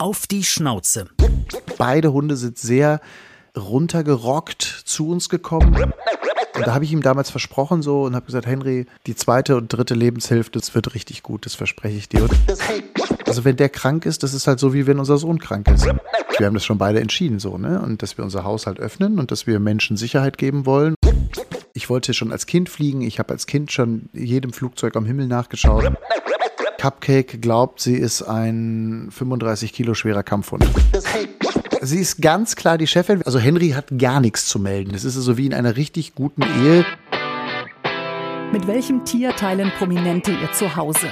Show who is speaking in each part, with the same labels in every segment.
Speaker 1: Auf die Schnauze.
Speaker 2: Beide Hunde sind sehr runtergerockt zu uns gekommen. Und da habe ich ihm damals versprochen so und habe gesagt, Henry, die zweite und dritte Lebenshälfte, das wird richtig gut, das verspreche ich dir. Also wenn der krank ist, das ist halt so, wie wenn unser Sohn krank ist. Wir haben das schon beide entschieden so, ne? Und dass wir unser Haushalt öffnen und dass wir Menschen Sicherheit geben wollen. Ich wollte schon als Kind fliegen. Ich habe als Kind schon jedem Flugzeug am Himmel nachgeschaut. Cupcake glaubt, sie ist ein 35 Kilo schwerer Kampfhund. Sie ist ganz klar die Chefin. Also Henry hat gar nichts zu melden. Es ist so also wie in einer richtig guten Ehe.
Speaker 3: Mit welchem Tier teilen Prominente ihr Zuhause?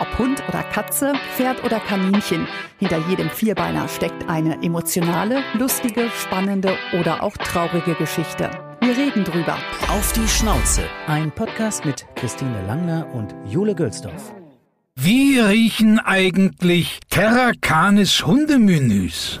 Speaker 3: Ob Hund oder Katze, Pferd oder Kaninchen, hinter jedem Vierbeiner steckt eine emotionale, lustige, spannende oder auch traurige Geschichte. Wir reden drüber.
Speaker 1: Auf die Schnauze. Ein Podcast mit Christine Langner und Jule Gölsdorf.
Speaker 4: Wie riechen eigentlich Terra Canis Hundemenüs?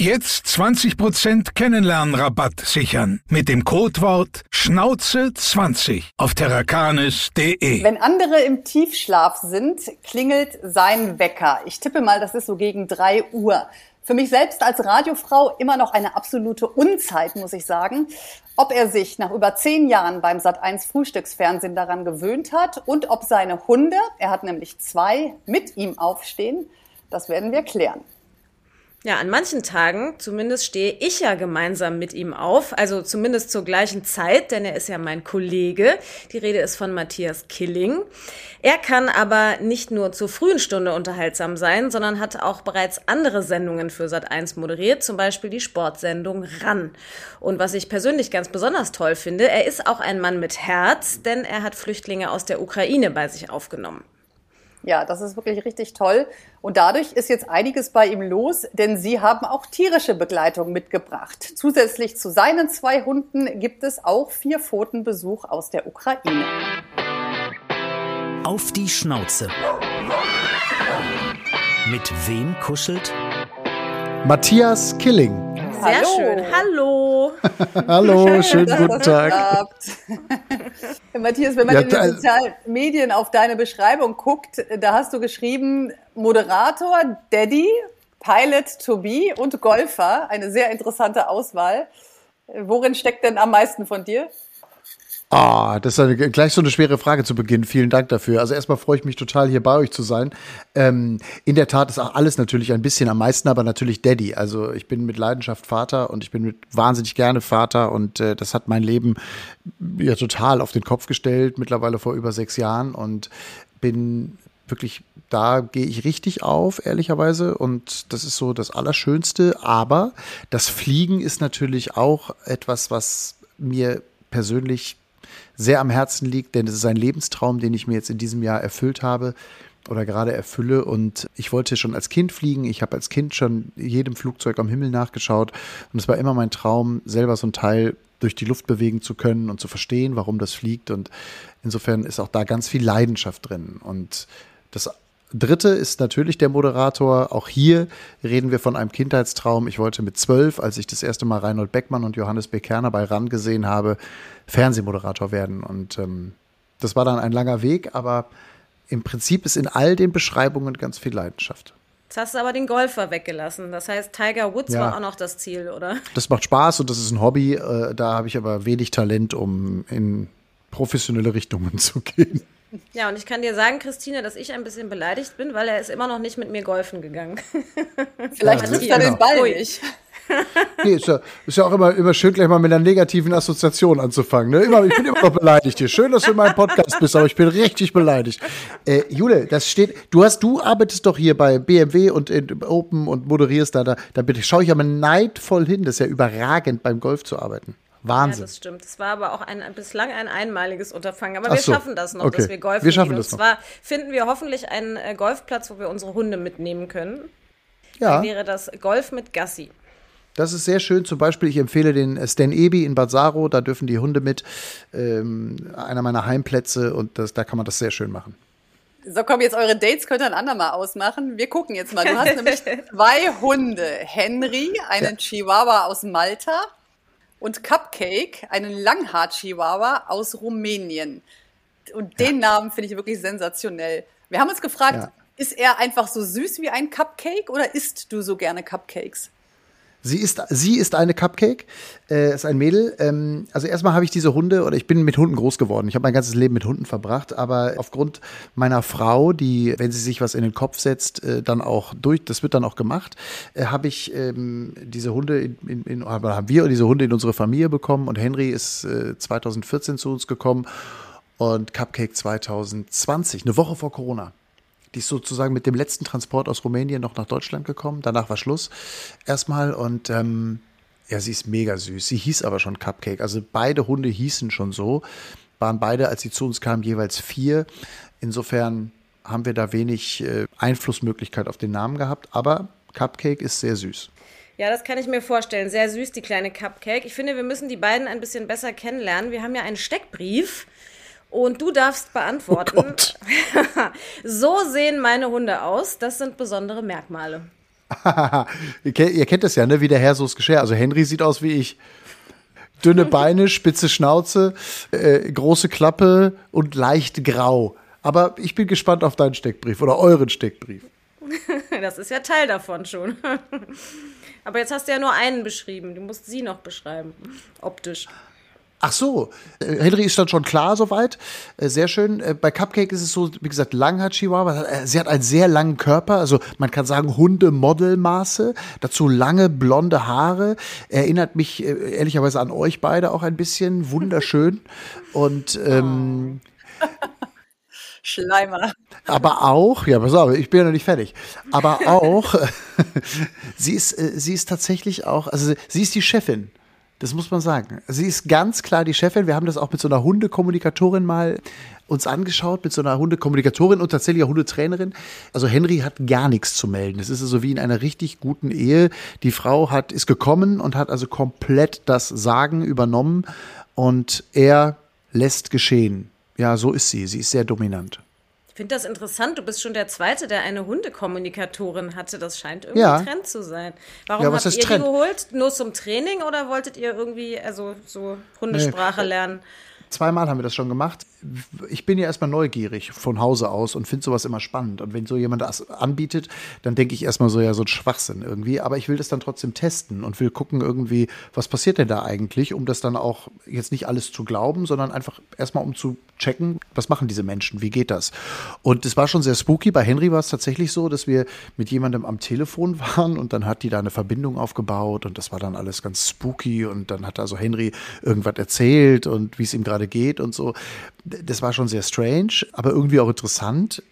Speaker 4: Jetzt 20% Kennenlernrabatt sichern mit dem Codewort Schnauze20 auf terrakanis.de.
Speaker 5: Wenn andere im Tiefschlaf sind, klingelt sein Wecker. Ich tippe mal, das ist so gegen drei Uhr. Für mich selbst als Radiofrau immer noch eine absolute Unzeit, muss ich sagen. Ob er sich nach über zehn Jahren beim Sat1 Frühstücksfernsehen daran gewöhnt hat und ob seine Hunde, er hat nämlich zwei, mit ihm aufstehen, das werden wir klären.
Speaker 6: Ja, an manchen Tagen zumindest stehe ich ja gemeinsam mit ihm auf, also zumindest zur gleichen Zeit, denn er ist ja mein Kollege. Die Rede ist von Matthias Killing. Er kann aber nicht nur zur frühen Stunde unterhaltsam sein, sondern hat auch bereits andere Sendungen für Sat1 moderiert, zum Beispiel die Sportsendung RAN. Und was ich persönlich ganz besonders toll finde, er ist auch ein Mann mit Herz, denn er hat Flüchtlinge aus der Ukraine bei sich aufgenommen.
Speaker 5: Ja, das ist wirklich richtig toll. Und dadurch ist jetzt einiges bei ihm los, denn Sie haben auch tierische Begleitung mitgebracht. Zusätzlich zu seinen zwei Hunden gibt es auch vier Pfotenbesuch aus der Ukraine.
Speaker 1: Auf die Schnauze. Mit wem kuschelt?
Speaker 2: Matthias Killing.
Speaker 6: Sehr Hallo. schön. Hallo.
Speaker 2: Hallo, schönen guten Tag.
Speaker 5: Matthias, wenn man ja, in den sozialen Medien auf deine Beschreibung guckt, da hast du geschrieben Moderator, Daddy, Pilot to be und Golfer. Eine sehr interessante Auswahl. Worin steckt denn am meisten von dir?
Speaker 2: Ah, das ist gleich so eine schwere Frage zu Beginn. Vielen Dank dafür. Also erstmal freue ich mich total, hier bei euch zu sein. Ähm, in der Tat ist auch alles natürlich ein bisschen am meisten, aber natürlich Daddy. Also ich bin mit Leidenschaft Vater und ich bin mit wahnsinnig gerne Vater und äh, das hat mein Leben ja total auf den Kopf gestellt, mittlerweile vor über sechs Jahren und bin wirklich, da gehe ich richtig auf, ehrlicherweise. Und das ist so das Allerschönste. Aber das Fliegen ist natürlich auch etwas, was mir persönlich sehr am Herzen liegt, denn es ist ein Lebenstraum, den ich mir jetzt in diesem Jahr erfüllt habe oder gerade erfülle. Und ich wollte schon als Kind fliegen. Ich habe als Kind schon jedem Flugzeug am Himmel nachgeschaut. Und es war immer mein Traum, selber so ein Teil durch die Luft bewegen zu können und zu verstehen, warum das fliegt. Und insofern ist auch da ganz viel Leidenschaft drin. Und das Dritte ist natürlich der Moderator. Auch hier reden wir von einem Kindheitstraum. Ich wollte mit zwölf, als ich das erste Mal Reinhold Beckmann und Johannes Bekerner bei RAN gesehen habe, Fernsehmoderator werden. Und ähm, das war dann ein langer Weg, aber im Prinzip ist in all den Beschreibungen ganz viel Leidenschaft.
Speaker 6: Jetzt hast du aber den Golfer weggelassen. Das heißt, Tiger Woods ja. war auch noch das Ziel, oder?
Speaker 2: Das macht Spaß und das ist ein Hobby. Äh, da habe ich aber wenig Talent, um in professionelle Richtungen zu gehen.
Speaker 6: Ja, und ich kann dir sagen, Christine, dass ich ein bisschen beleidigt bin, weil er ist immer noch nicht mit mir golfen gegangen.
Speaker 5: Vielleicht trifft er den Ball nicht.
Speaker 2: Nee, ist ja, ist ja auch immer, immer schön, gleich mal mit einer negativen Assoziation anzufangen. Ne? Immer, ich bin immer noch beleidigt hier. Schön, dass du in meinem Podcast bist, aber ich bin richtig beleidigt. Äh, Jule, das steht, du hast, du arbeitest doch hier bei BMW und in Open und moderierst da, da, da bitte schaue ich aber neidvoll hin. Das ist ja überragend, beim Golf zu arbeiten. Wahnsinn.
Speaker 6: Ja, das stimmt. Das war aber auch ein, bislang ein einmaliges Unterfangen. Aber wir so, schaffen das noch,
Speaker 2: okay.
Speaker 6: dass wir golfen
Speaker 2: wir schaffen
Speaker 6: gehen.
Speaker 2: Das
Speaker 6: Und zwar finden wir hoffentlich einen äh, Golfplatz, wo wir unsere Hunde mitnehmen können.
Speaker 2: Ja.
Speaker 6: Dann wäre das Golf mit Gassi.
Speaker 2: Das ist sehr schön. Zum Beispiel, ich empfehle den Stan Ebi in Bazzaro. Da dürfen die Hunde mit. Ähm, einer meiner Heimplätze und das, da kann man das sehr schön machen.
Speaker 5: So, komm, jetzt eure Dates könnt ihr ein andermal ausmachen. Wir gucken jetzt mal. Du hast nämlich zwei Hunde. Henry, einen Chihuahua aus Malta und Cupcake, einen Langhaar-Chihuahua aus Rumänien. Und den Namen finde ich wirklich sensationell. Wir haben uns gefragt,
Speaker 2: Ja.
Speaker 5: ist er einfach so süß wie ein Cupcake oder isst du so gerne Cupcakes?
Speaker 2: Sie ist, sie ist eine Cupcake, äh, ist ein Mädel. Ähm, also erstmal habe ich diese Hunde oder ich bin mit Hunden groß geworden. Ich habe mein ganzes Leben mit Hunden verbracht, aber aufgrund meiner Frau, die, wenn sie sich was in den Kopf setzt, äh, dann auch durch, das wird dann auch gemacht, äh, habe ich ähm, diese Hunde in, in, in haben wir diese Hunde in unsere Familie bekommen und Henry ist äh, 2014 zu uns gekommen und Cupcake 2020, eine Woche vor Corona. Die ist sozusagen mit dem letzten Transport aus Rumänien noch nach Deutschland gekommen. Danach war Schluss erstmal und ähm, ja, sie ist mega süß. Sie hieß aber schon Cupcake. Also beide Hunde hießen schon so, waren beide, als sie zu uns kamen, jeweils vier. Insofern haben wir da wenig äh, Einflussmöglichkeit auf den Namen gehabt, aber Cupcake ist sehr süß.
Speaker 6: Ja, das kann ich mir vorstellen. Sehr süß, die kleine Cupcake. Ich finde, wir müssen die beiden ein bisschen besser kennenlernen. Wir haben ja einen Steckbrief und du darfst beantworten.
Speaker 2: Oh
Speaker 6: so sehen meine Hunde aus. Das sind besondere Merkmale.
Speaker 2: ihr, kennt, das ja, ne? Wie der Herr so ist Geschirr. Also Henry sieht aus wie ich. Dünne Beine, spitze Schnauze, äh, große Klappe und leicht grau. Aber ich bin gespannt auf deinen Steckbrief oder euren Steckbrief.
Speaker 6: Das ist ja Teil davon schon. Aber jetzt hast du ja nur einen beschrieben. Du musst sie noch beschreiben. Optisch.
Speaker 2: Ach so, äh, Henry ist dann schon klar soweit. Äh, Sehr schön. Äh, Bei Cupcake ist es so, wie gesagt, lang hat Chihuahua. Sie hat einen sehr langen Körper, also man kann sagen Hunde-Modelmaße. Dazu lange blonde Haare. Erinnert mich äh, ehrlicherweise an euch beide auch ein bisschen. Wunderschön. Und ähm,
Speaker 5: Schleimer.
Speaker 2: aber auch, ja, pass auf, ich bin ja noch nicht fertig. Aber auch, sie ist, äh, sie ist tatsächlich auch, also sie ist die Chefin. Das muss man sagen. Sie ist ganz klar die Chefin. Wir haben das auch mit so einer Hundekommunikatorin mal uns angeschaut, mit so einer Hundekommunikatorin und tatsächlich auch Hundetrainerin. Also Henry hat gar nichts zu melden. Es ist also wie in einer richtig guten Ehe. Die Frau hat, ist gekommen und hat also komplett das Sagen übernommen und er lässt geschehen. Ja, so ist sie. Sie ist sehr dominant.
Speaker 6: Ich finde das interessant. Du bist schon der Zweite, der eine Hundekommunikatorin hatte. Das scheint irgendwie
Speaker 2: Ja.
Speaker 6: ein Trend zu sein. Warum
Speaker 2: Ja,
Speaker 6: habt ihr
Speaker 2: Trend?
Speaker 6: die geholt? Nur zum Training oder wolltet ihr irgendwie also so Hundesprache lernen?
Speaker 2: Zweimal haben wir das schon gemacht. Ich bin ja erstmal neugierig von Hause aus und finde sowas immer spannend. Und wenn so jemand das anbietet, dann denke ich erstmal so, ja, so ein Schwachsinn irgendwie. Aber ich will das dann trotzdem testen und will gucken irgendwie, was passiert denn da eigentlich, um das dann auch jetzt nicht alles zu glauben, sondern einfach erstmal um zu checken, was machen diese Menschen, wie geht das? Und es war schon sehr spooky. Bei Henry war es tatsächlich so, dass wir mit jemandem am Telefon waren und dann hat die da eine Verbindung aufgebaut und das war dann alles ganz spooky und dann hat also Henry irgendwas erzählt und wie es ihm gerade geht und so. Das war schon sehr strange, aber irgendwie auch interessant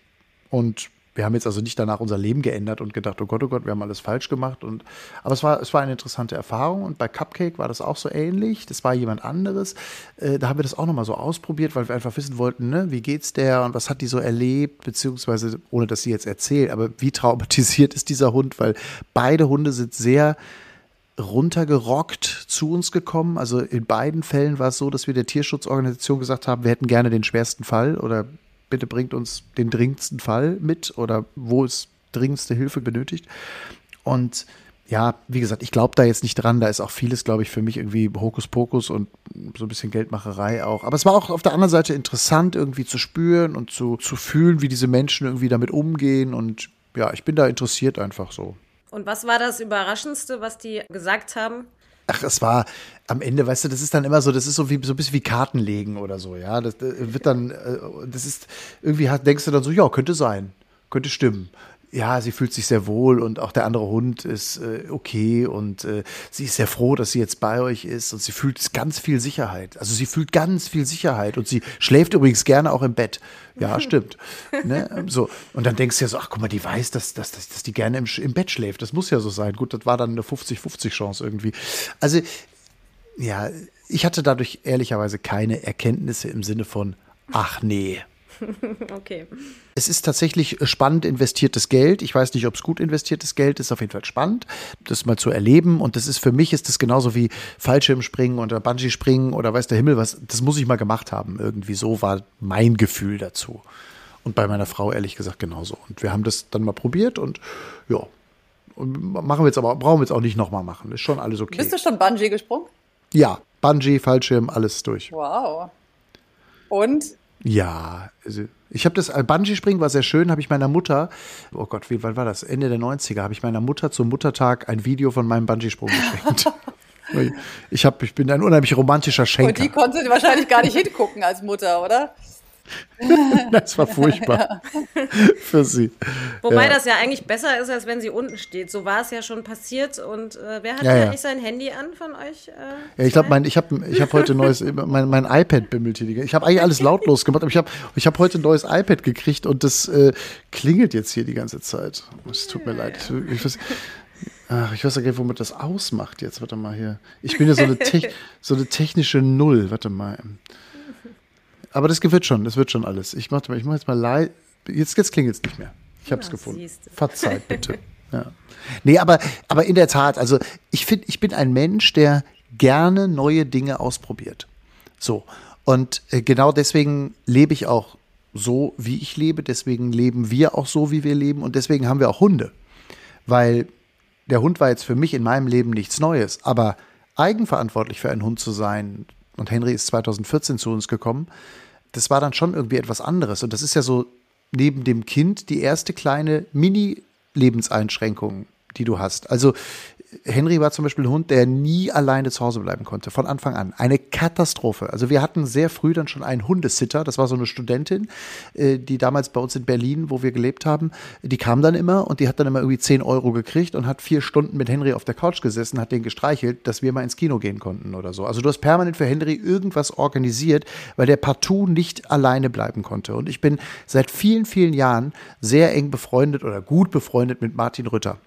Speaker 2: und wir haben jetzt also nicht danach unser Leben geändert und gedacht, oh Gott, oh Gott, wir haben alles falsch gemacht. Und, aber es war, es war eine interessante Erfahrung. Und bei Cupcake war das auch so ähnlich. Das war jemand anderes. Äh, da haben wir das auch nochmal so ausprobiert, weil wir einfach wissen wollten, ne, wie geht's der und was hat die so erlebt, beziehungsweise, ohne dass sie jetzt erzählt, aber wie traumatisiert ist dieser Hund, weil beide Hunde sind sehr runtergerockt zu uns gekommen. Also in beiden Fällen war es so, dass wir der Tierschutzorganisation gesagt haben, wir hätten gerne den schwersten Fall oder bitte bringt uns den dringendsten Fall mit oder wo es dringendste Hilfe benötigt. Und ja, wie gesagt, ich glaube da jetzt nicht dran. Da ist auch vieles, glaube ich, für mich irgendwie Hokuspokus und so ein bisschen Geldmacherei auch. Aber es war auch auf der anderen Seite interessant, irgendwie zu spüren und zu, zu fühlen, wie diese Menschen irgendwie damit umgehen. Und ja, ich bin da interessiert einfach so.
Speaker 6: Und was war das Überraschendste, was die gesagt haben?
Speaker 2: Ach, es war am Ende, weißt du, das ist dann immer so, das ist so wie so ein bisschen wie Kartenlegen oder so, ja. Das äh, wird dann, äh, das ist, irgendwie denkst du dann so, ja, könnte sein, könnte stimmen. Ja, sie fühlt sich sehr wohl und auch der andere Hund ist äh, okay und äh, sie ist sehr froh, dass sie jetzt bei euch ist und sie fühlt ganz viel Sicherheit. Also sie fühlt ganz viel Sicherheit und sie schläft übrigens gerne auch im Bett. Ja, stimmt. ne? So und dann denkst du ja so, ach guck mal, die weiß, dass, dass, dass, dass die gerne im, im Bett schläft. Das muss ja so sein. Gut, das war dann eine 50-50 Chance irgendwie. Also ja, ich hatte dadurch ehrlicherweise keine Erkenntnisse im Sinne von, ach nee,
Speaker 6: okay.
Speaker 2: Es ist tatsächlich spannend investiertes Geld. Ich weiß nicht, ob es gut investiertes Geld ist. Auf jeden Fall spannend, das mal zu erleben. Und das ist für mich ist das genauso wie Fallschirmspringen oder Bungee-Springen oder weiß der Himmel was. Das muss ich mal gemacht haben. Irgendwie so war mein Gefühl dazu. Und bei meiner Frau ehrlich gesagt genauso. Und wir haben das dann mal probiert und ja, machen wir jetzt aber, brauchen wir jetzt auch nicht nochmal machen. Ist schon alles okay.
Speaker 5: Bist du schon Bungee gesprungen?
Speaker 2: Ja, Bungee, Fallschirm, alles durch.
Speaker 5: Wow. Und?
Speaker 2: Ja, also ich habe das äh, Bungee-Springen war sehr schön, habe ich meiner Mutter, oh Gott, wie wann war das? Ende der 90er, habe ich meiner Mutter zum Muttertag ein Video von meinem Bungee-Sprung geschenkt. ich, hab, ich bin ein unheimlich romantischer Schenker. Und
Speaker 5: die konnte wahrscheinlich gar nicht hingucken als Mutter, oder?
Speaker 2: das war furchtbar für sie.
Speaker 6: Wobei ja. das ja eigentlich besser ist, als wenn sie unten steht. So war es ja schon passiert. Und äh, wer hat
Speaker 2: ja,
Speaker 6: ja. nicht sein Handy an von euch?
Speaker 2: Äh, ja, ich glaube, ich habe ich hab heute ein neues, mein, mein iPad bimmelt hier. Ich habe eigentlich alles lautlos gemacht, aber ich habe ich hab heute ein neues iPad gekriegt und das äh, klingelt jetzt hier die ganze Zeit. Es tut mir leid. Ich, weiß, Ach, ich weiß ja gar nicht, womit das ausmacht jetzt. Warte mal hier. Ich bin ja so eine, so eine technische Null. Warte mal. Aber das wird schon, das wird schon alles. Ich mache ich mach jetzt mal live. Jetzt, jetzt klingelt es nicht mehr. Ich habe es gefunden. Verzeiht bitte. ja. Nee, aber, aber in der Tat, also ich finde, ich bin ein Mensch, der gerne neue Dinge ausprobiert. So. Und äh, genau deswegen lebe ich auch so, wie ich lebe. Deswegen leben wir auch so, wie wir leben. Und deswegen haben wir auch Hunde. Weil der Hund war jetzt für mich in meinem Leben nichts Neues. Aber eigenverantwortlich für einen Hund zu sein, und Henry ist 2014 zu uns gekommen, das war dann schon irgendwie etwas anderes. Und das ist ja so neben dem Kind die erste kleine Mini-Lebenseinschränkung, die du hast. Also Henry war zum Beispiel ein Hund, der nie alleine zu Hause bleiben konnte, von Anfang an. Eine Katastrophe. Also wir hatten sehr früh dann schon einen Hundesitter, das war so eine Studentin, äh, die damals bei uns in Berlin, wo wir gelebt haben, die kam dann immer und die hat dann immer irgendwie 10 Euro gekriegt und hat vier Stunden mit Henry auf der Couch gesessen, hat den gestreichelt, dass wir mal ins Kino gehen konnten oder so. Also du hast permanent für Henry irgendwas organisiert, weil der partout nicht alleine bleiben konnte. Und ich bin seit vielen, vielen Jahren sehr eng befreundet oder gut befreundet mit Martin Rütter.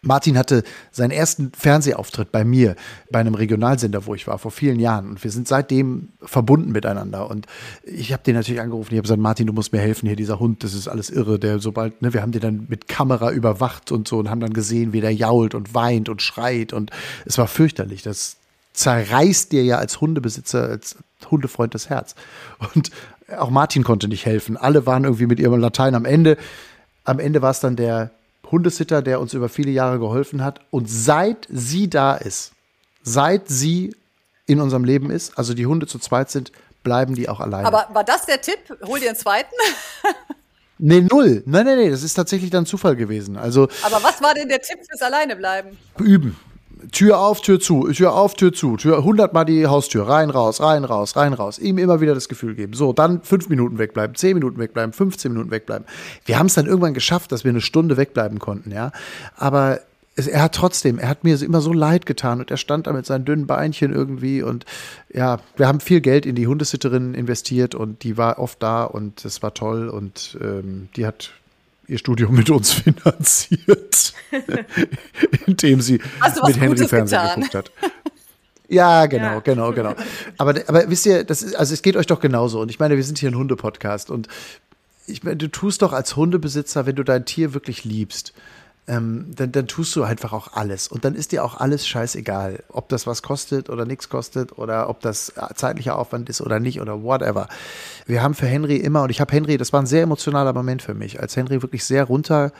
Speaker 2: Martin hatte seinen ersten Fernsehauftritt bei mir, bei einem Regionalsender, wo ich war, vor vielen Jahren. Und wir sind seitdem verbunden miteinander. Und ich habe den natürlich angerufen. Ich habe gesagt, Martin, du musst mir helfen hier, dieser Hund, das ist alles irre. Der sobald, ne, wir haben den dann mit Kamera überwacht und so und haben dann gesehen, wie der jault und weint und schreit. Und es war fürchterlich. Das zerreißt dir ja als Hundebesitzer, als Hundefreund das Herz. Und auch Martin konnte nicht helfen. Alle waren irgendwie mit ihrem Latein am Ende. Am Ende war es dann der Hundesitter, der uns über viele Jahre geholfen hat. Und seit sie da ist, seit sie in unserem Leben ist, also die Hunde zu zweit sind, bleiben die auch alleine.
Speaker 5: Aber war das der Tipp? Hol dir einen zweiten?
Speaker 2: Nee, null. Nein, nein, nein, das ist tatsächlich dann Zufall gewesen. Also,
Speaker 5: Aber was war denn der Tipp fürs Alleinebleiben?
Speaker 2: Üben. Tür auf, Tür zu, Tür auf, Tür zu, Tür 100 Mal die Haustür, rein, raus, rein, raus, rein, raus. Ihm immer wieder das Gefühl geben. So, dann fünf Minuten wegbleiben, zehn Minuten wegbleiben, 15 Minuten wegbleiben. Wir haben es dann irgendwann geschafft, dass wir eine Stunde wegbleiben konnten, ja. Aber es, er hat trotzdem, er hat mir immer so leid getan und er stand da mit seinen dünnen Beinchen irgendwie und ja, wir haben viel Geld in die Hundesitterin investiert und die war oft da und es war toll und ähm, die hat ihr Studium mit uns finanziert, indem sie mit Henry Fernsehen getan. geguckt hat. Ja, genau, ja. genau, genau. Aber, aber wisst ihr, das ist, also es geht euch doch genauso. Und ich meine, wir sind hier ein Hundepodcast und ich meine, du tust doch als Hundebesitzer, wenn du dein Tier wirklich liebst, ähm, dann, dann tust du einfach auch alles. Und dann ist dir auch alles scheißegal, ob das was kostet oder nichts kostet oder ob das zeitlicher Aufwand ist oder nicht oder whatever. Wir haben für Henry immer, und ich habe Henry, das war ein sehr emotionaler Moment für mich, als Henry wirklich sehr runter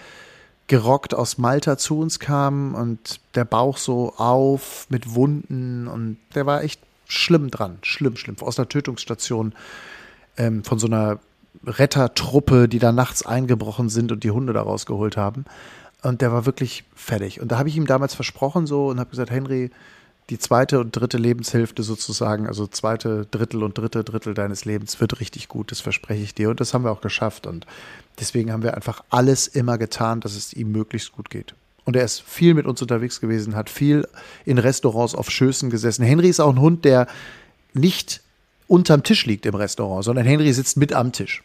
Speaker 2: gerockt aus Malta zu uns kam und der Bauch so auf mit Wunden und der war echt schlimm dran, schlimm, schlimm, aus einer Tötungsstation ähm, von so einer Rettertruppe, die da nachts eingebrochen sind und die Hunde da rausgeholt haben. Und der war wirklich fertig. Und da habe ich ihm damals versprochen so und habe gesagt, Henry, die zweite und dritte Lebenshälfte sozusagen, also zweite Drittel und dritte Drittel deines Lebens wird richtig gut, das verspreche ich dir. Und das haben wir auch geschafft. Und deswegen haben wir einfach alles immer getan, dass es ihm möglichst gut geht. Und er ist viel mit uns unterwegs gewesen, hat viel in Restaurants auf Schößen gesessen. Henry ist auch ein Hund, der nicht unterm Tisch liegt im Restaurant, sondern Henry sitzt mit am Tisch.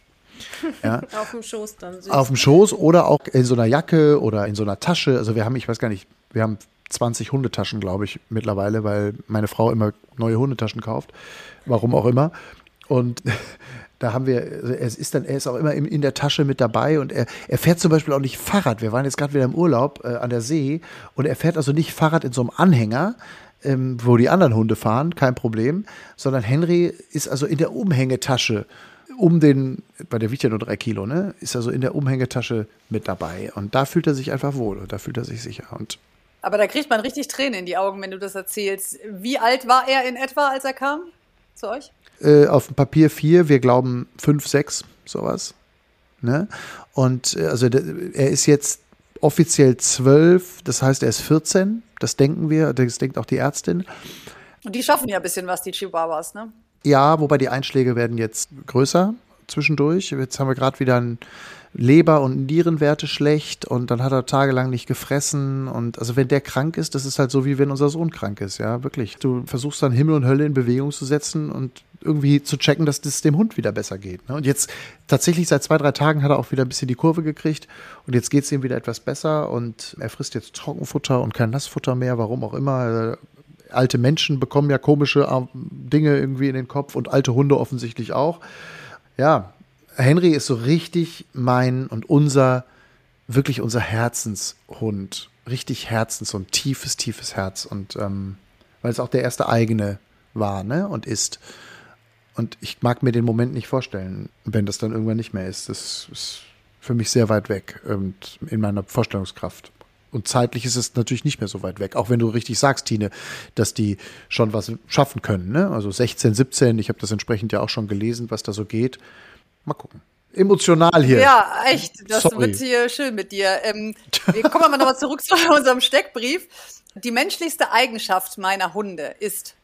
Speaker 6: Ja. Auf dem Schoß dann.
Speaker 2: Süß. Auf dem Schoß oder auch in so einer Jacke oder in so einer Tasche. Also wir haben, ich weiß gar nicht, wir haben 20 Hundetaschen, glaube ich, mittlerweile, weil meine Frau immer neue Hundetaschen kauft. Warum auch immer. Und da haben wir, also er ist dann, er ist auch immer in der Tasche mit dabei und er, er fährt zum Beispiel auch nicht Fahrrad. Wir waren jetzt gerade wieder im Urlaub äh, an der See und er fährt also nicht Fahrrad in so einem Anhänger, ähm, wo die anderen Hunde fahren, kein Problem, sondern Henry ist also in der Umhängetasche um den, bei der wiegt ja nur drei Kilo, ne, ist also in der Umhängetasche mit dabei und da fühlt er sich einfach wohl und da fühlt er sich sicher und
Speaker 5: aber da kriegt man richtig Tränen in die Augen, wenn du das erzählst. Wie alt war er in etwa, als er kam zu euch?
Speaker 2: Äh, auf dem Papier vier, wir glauben fünf, sechs, sowas. Ne? Und äh, also er ist jetzt offiziell zwölf, das heißt, er ist 14, das denken wir, das denkt auch die Ärztin.
Speaker 5: Und die schaffen ja ein bisschen was, die Chihuahuas, ne?
Speaker 2: Ja, wobei die Einschläge werden jetzt größer zwischendurch. Jetzt haben wir gerade wieder ein Leber- und Nierenwerte schlecht und dann hat er tagelang nicht gefressen und also wenn der krank ist, das ist halt so wie wenn unser Sohn krank ist, ja, wirklich. Du versuchst dann Himmel und Hölle in Bewegung zu setzen und irgendwie zu checken, dass das dem Hund wieder besser geht. Ne? Und jetzt tatsächlich seit zwei, drei Tagen hat er auch wieder ein bisschen die Kurve gekriegt und jetzt geht es ihm wieder etwas besser und er frisst jetzt Trockenfutter und kein Nassfutter mehr, warum auch immer. Alte Menschen bekommen ja komische äh, Dinge irgendwie in den Kopf und alte Hunde offensichtlich auch. Ja, Henry ist so richtig mein und unser, wirklich unser Herzenshund. Richtig Herzens, ein tiefes, tiefes Herz. Und ähm, weil es auch der erste eigene war, ne? Und ist. Und ich mag mir den Moment nicht vorstellen, wenn das dann irgendwann nicht mehr ist. Das ist für mich sehr weit weg und in meiner Vorstellungskraft. Und zeitlich ist es natürlich nicht mehr so weit weg. Auch wenn du richtig sagst, Tine, dass die schon was schaffen können. Ne? Also 16, 17, ich habe das entsprechend ja auch schon gelesen, was da so geht. Mal gucken. Emotional hier.
Speaker 5: Ja, echt. Das Sorry. wird hier schön mit dir. Ähm, wir kommen mal nochmal zurück zu unserem Steckbrief. Die menschlichste Eigenschaft meiner Hunde ist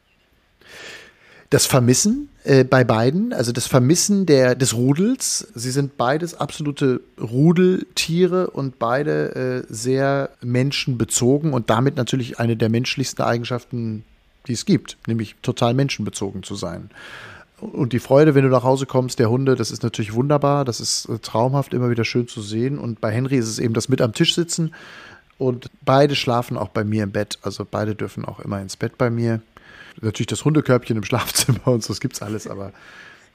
Speaker 2: das Vermissen äh, bei beiden, also das Vermissen der, des Rudels. Sie sind beides absolute Rudeltiere und beide äh, sehr menschenbezogen und damit natürlich eine der menschlichsten Eigenschaften, die es gibt, nämlich total menschenbezogen zu sein. Und die Freude, wenn du nach Hause kommst, der Hunde, das ist natürlich wunderbar, das ist äh, traumhaft, immer wieder schön zu sehen. Und bei Henry ist es eben das mit am Tisch sitzen. Und beide schlafen auch bei mir im Bett. Also beide dürfen auch immer ins Bett bei mir. Natürlich das Hundekörbchen im Schlafzimmer und so, das gibt's alles, aber